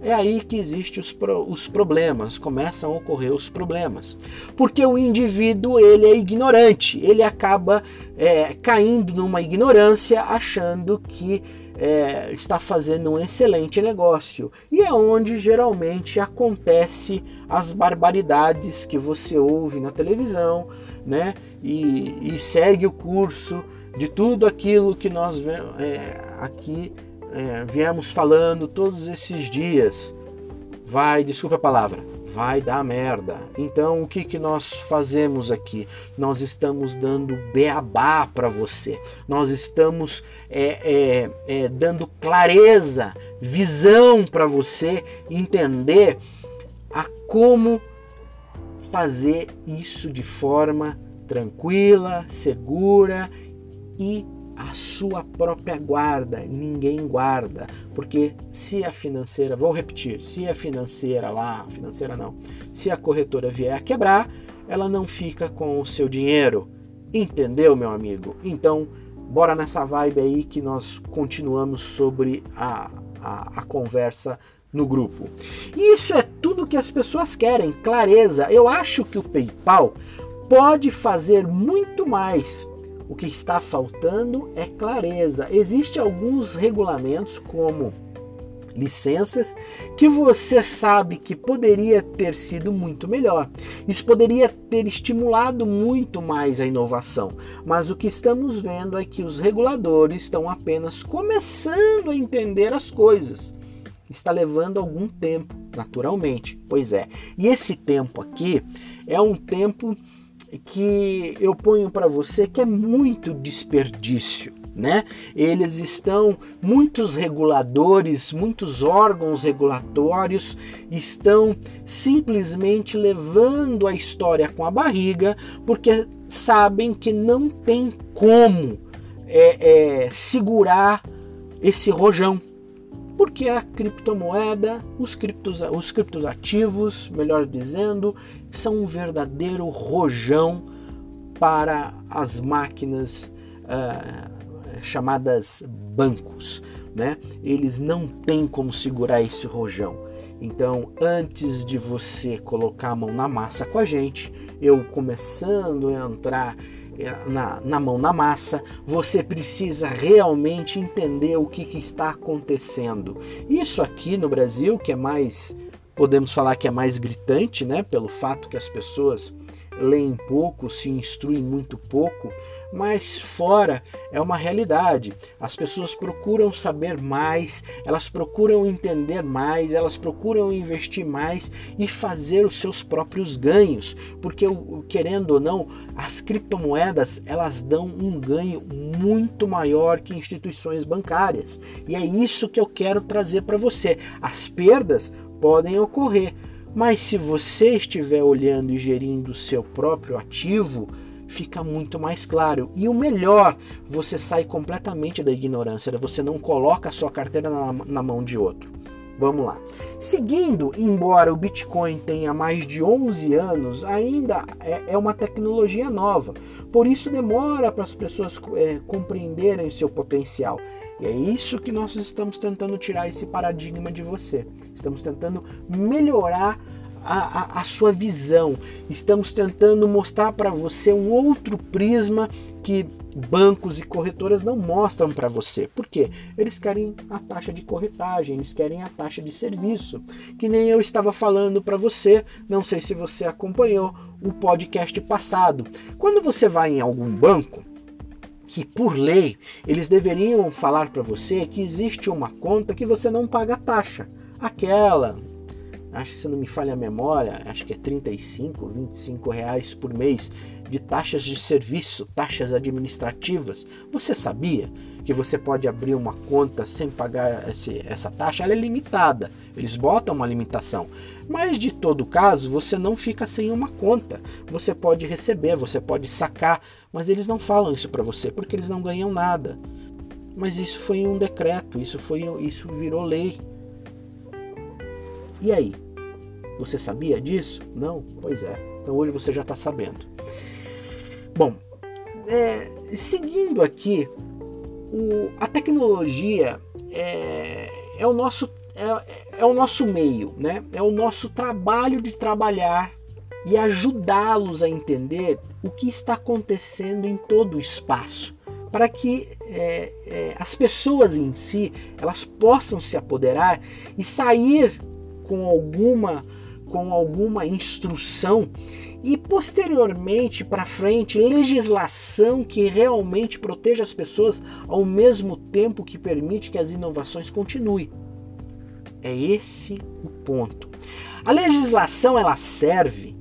É aí que existem os, pro, os problemas, começam a ocorrer os problemas. Porque o indivíduo ele é ignorante, ele acaba é, caindo numa ignorância achando que é, está fazendo um excelente negócio e é onde geralmente acontece as barbaridades que você ouve na televisão, né? E, e segue o curso de tudo aquilo que nós é, aqui é, viemos falando todos esses dias. Vai, desculpa a palavra, vai dar merda. Então, o que, que nós fazemos aqui? Nós estamos dando beabá para você, nós estamos é, é, é, dando clareza, visão para você entender a como fazer isso de forma tranquila, segura e a sua própria guarda, ninguém guarda, porque se a financeira, vou repetir, se a financeira lá, financeira não, se a corretora vier a quebrar, ela não fica com o seu dinheiro. Entendeu, meu amigo? Então, bora nessa vibe aí que nós continuamos sobre a, a, a conversa no grupo. Isso é tudo que as pessoas querem, clareza. Eu acho que o PayPal pode fazer muito mais o que está faltando é clareza. Existem alguns regulamentos, como licenças, que você sabe que poderia ter sido muito melhor. Isso poderia ter estimulado muito mais a inovação. Mas o que estamos vendo é que os reguladores estão apenas começando a entender as coisas. Está levando algum tempo, naturalmente. Pois é. E esse tempo aqui é um tempo que eu ponho para você que é muito desperdício. Né? Eles estão, muitos reguladores, muitos órgãos regulatórios estão simplesmente levando a história com a barriga, porque sabem que não tem como é, é, segurar esse rojão. Porque a criptomoeda, os, criptos, os criptoativos, melhor dizendo, são um verdadeiro rojão para as máquinas uh, chamadas bancos. Né? Eles não têm como segurar esse rojão. Então, antes de você colocar a mão na massa com a gente, eu começando a entrar eh, na, na mão na massa, você precisa realmente entender o que, que está acontecendo. Isso aqui no Brasil, que é mais podemos falar que é mais gritante, né, pelo fato que as pessoas leem pouco, se instruem muito pouco, mas fora é uma realidade. As pessoas procuram saber mais, elas procuram entender mais, elas procuram investir mais e fazer os seus próprios ganhos, porque querendo ou não, as criptomoedas elas dão um ganho muito maior que instituições bancárias. E é isso que eu quero trazer para você. As perdas podem ocorrer, mas se você estiver olhando e gerindo o seu próprio ativo, fica muito mais claro. E o melhor, você sai completamente da ignorância, você não coloca a sua carteira na, na mão de outro. Vamos lá. Seguindo, embora o Bitcoin tenha mais de 11 anos, ainda é, é uma tecnologia nova. Por isso demora para as pessoas é, compreenderem seu potencial. E é isso que nós estamos tentando tirar esse paradigma de você. Estamos tentando melhorar a, a, a sua visão. Estamos tentando mostrar para você um outro prisma que bancos e corretoras não mostram para você. Por quê? Eles querem a taxa de corretagem, eles querem a taxa de serviço, que nem eu estava falando para você, não sei se você acompanhou o podcast passado. Quando você vai em algum banco, que por lei eles deveriam falar para você que existe uma conta que você não paga taxa. Aquela, acho que se não me falha a memória, acho que é 35, 25 reais por mês de taxas de serviço, taxas administrativas. Você sabia que você pode abrir uma conta sem pagar esse, essa taxa? Ela é limitada, eles botam uma limitação. Mas de todo caso, você não fica sem uma conta. Você pode receber, você pode sacar, mas eles não falam isso para você porque eles não ganham nada. Mas isso foi um decreto, isso foi isso virou lei. E aí? Você sabia disso? Não? Pois é. Então hoje você já está sabendo. Bom, é, seguindo aqui, o, a tecnologia é, é o nosso é, é o nosso meio, né? é o nosso trabalho de trabalhar e ajudá-los a entender o que está acontecendo em todo o espaço. para que é, é, as pessoas em si elas possam se apoderar e sair com alguma com alguma instrução e posteriormente para frente legislação que realmente proteja as pessoas ao mesmo tempo que permite que as inovações continuem. É esse o ponto. A legislação ela serve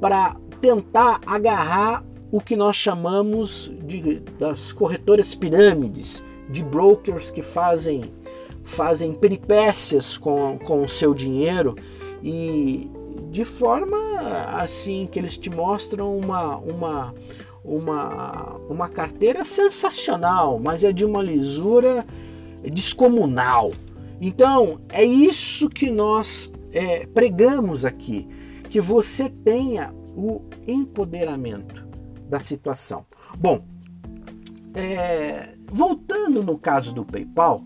para tentar agarrar o que nós chamamos de, das corretoras pirâmides, de brokers que fazem, fazem peripécias com, com o seu dinheiro e de forma assim que eles te mostram uma, uma, uma, uma carteira sensacional, mas é de uma lisura descomunal. Então é isso que nós é, pregamos aqui, que você tenha o empoderamento da situação. Bom, é, voltando no caso do PayPal,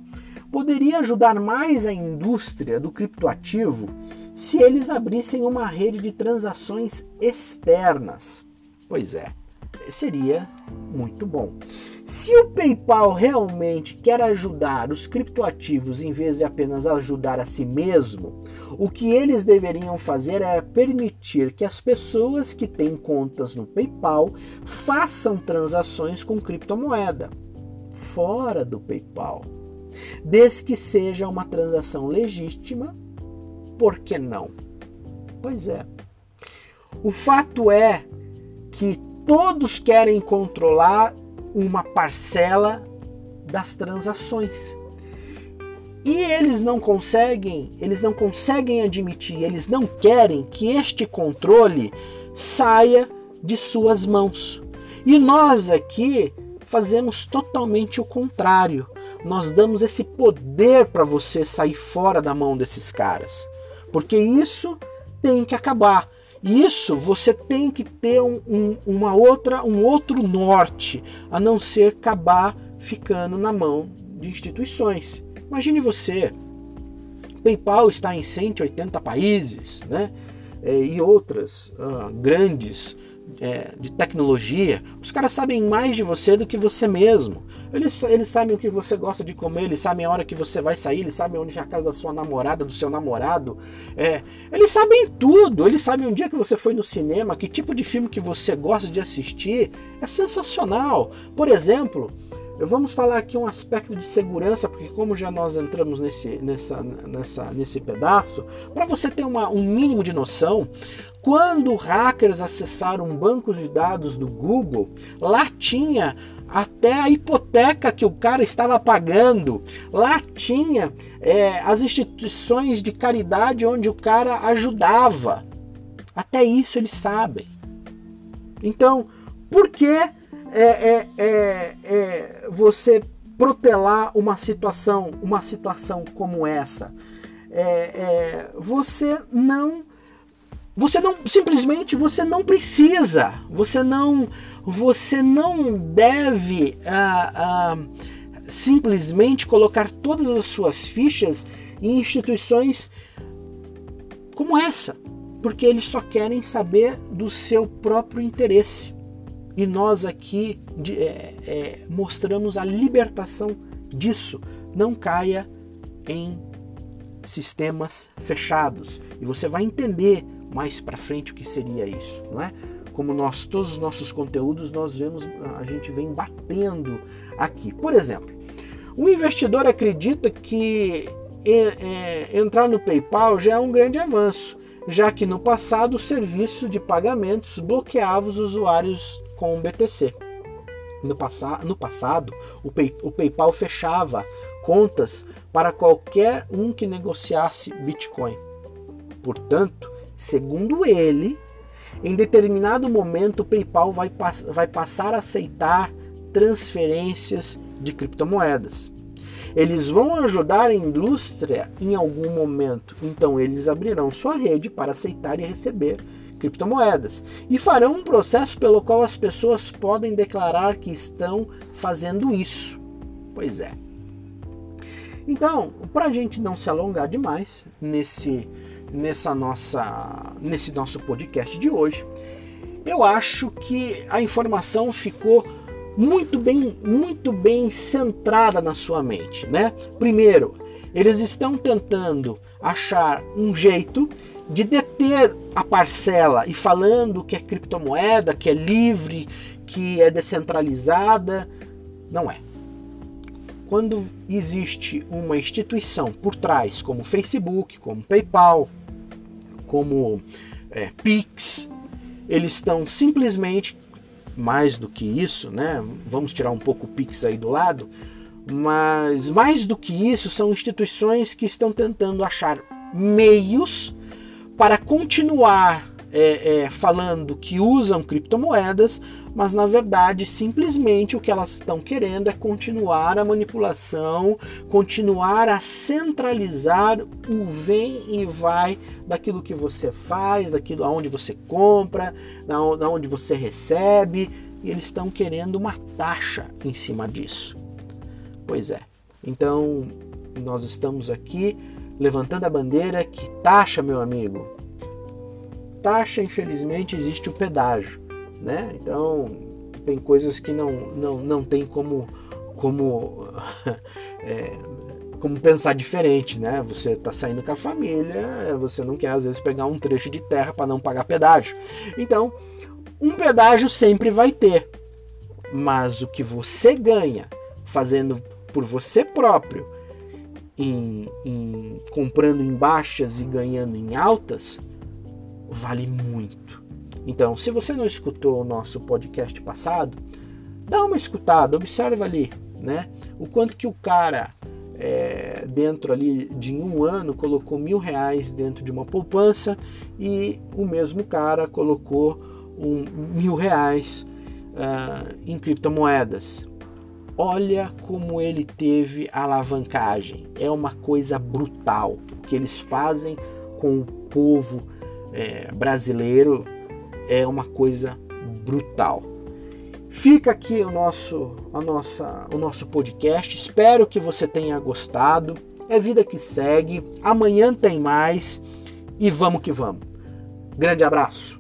poderia ajudar mais a indústria do criptoativo se eles abrissem uma rede de transações externas. Pois é, seria muito bom. Se o PayPal realmente quer ajudar os criptoativos em vez de apenas ajudar a si mesmo, o que eles deveriam fazer é permitir que as pessoas que têm contas no PayPal façam transações com criptomoeda fora do PayPal. Desde que seja uma transação legítima, por que não? Pois é. O fato é que todos querem controlar uma parcela das transações. E eles não conseguem, eles não conseguem admitir, eles não querem que este controle saia de suas mãos. E nós aqui fazemos totalmente o contrário. Nós damos esse poder para você sair fora da mão desses caras. Porque isso tem que acabar. Isso você tem que ter um, um, uma outra, um outro norte, a não ser acabar ficando na mão de instituições. Imagine você, PayPal está em 180 países, né? É, e outras uh, grandes é, de tecnologia, os caras sabem mais de você do que você mesmo. Eles, eles sabem o que você gosta de comer, eles sabem a hora que você vai sair, eles sabem onde é a casa da sua namorada, do seu namorado. É, eles sabem tudo, eles sabem um dia que você foi no cinema, que tipo de filme que você gosta de assistir. É sensacional. Por exemplo, Vamos falar aqui um aspecto de segurança, porque como já nós entramos nesse, nessa, nessa, nesse pedaço, para você ter uma, um mínimo de noção, quando hackers acessaram bancos de dados do Google, lá tinha até a hipoteca que o cara estava pagando, lá tinha é, as instituições de caridade onde o cara ajudava. Até isso eles sabem. Então, por que é, é, é, é, você protelar uma situação, uma situação como essa. É, você não, você não simplesmente você não precisa, você não, você não deve ah, ah, simplesmente colocar todas as suas fichas em instituições como essa, porque eles só querem saber do seu próprio interesse. E nós aqui é, é, mostramos a libertação disso. Não caia em sistemas fechados. E você vai entender mais para frente o que seria isso, não é? Como nós todos os nossos conteúdos nós vemos, a gente vem batendo aqui. Por exemplo, o investidor acredita que é, é, entrar no PayPal já é um grande avanço, já que no passado o serviço de pagamentos bloqueava os usuários com o BTC. No, passa no passado, o, Pay o PayPal fechava contas para qualquer um que negociasse Bitcoin. Portanto, segundo ele, em determinado momento o PayPal vai, vai passar a aceitar transferências de criptomoedas. Eles vão ajudar a indústria em algum momento, então eles abrirão sua rede para aceitar e receber criptomoedas e farão um processo pelo qual as pessoas podem declarar que estão fazendo isso. Pois é. Então, para a gente não se alongar demais nesse, nessa nossa, nesse nosso podcast de hoje, eu acho que a informação ficou muito bem, muito bem centrada na sua mente, né? Primeiro, eles estão tentando achar um jeito de deter a parcela e falando que é criptomoeda, que é livre, que é descentralizada, não é. Quando existe uma instituição por trás, como Facebook, como PayPal, como é, Pix, eles estão simplesmente mais do que isso, né? Vamos tirar um pouco o Pix aí do lado, mas mais do que isso são instituições que estão tentando achar meios para continuar é, é, falando que usam criptomoedas, mas na verdade simplesmente o que elas estão querendo é continuar a manipulação, continuar a centralizar o vem e vai daquilo que você faz, daquilo aonde você compra, da onde você recebe, e eles estão querendo uma taxa em cima disso. Pois é. Então nós estamos aqui levantando a bandeira que taxa, meu amigo, taxa, infelizmente, existe o pedágio, né? Então, tem coisas que não, não, não tem como, como, [laughs] é, como pensar diferente, né? Você está saindo com a família, você não quer, às vezes, pegar um trecho de terra para não pagar pedágio. Então, um pedágio sempre vai ter, mas o que você ganha fazendo por você próprio, em, em comprando em baixas e ganhando em altas, vale muito. Então, se você não escutou o nosso podcast passado, dá uma escutada, observa ali, né? O quanto que o cara é, dentro ali de um ano colocou mil reais dentro de uma poupança e o mesmo cara colocou um, mil reais uh, em criptomoedas. Olha como ele teve alavancagem. É uma coisa brutal o que eles fazem com o povo é, brasileiro é uma coisa brutal. Fica aqui o nosso, a nossa, o nosso podcast. Espero que você tenha gostado. É vida que segue. Amanhã tem mais e vamos que vamos. Grande abraço.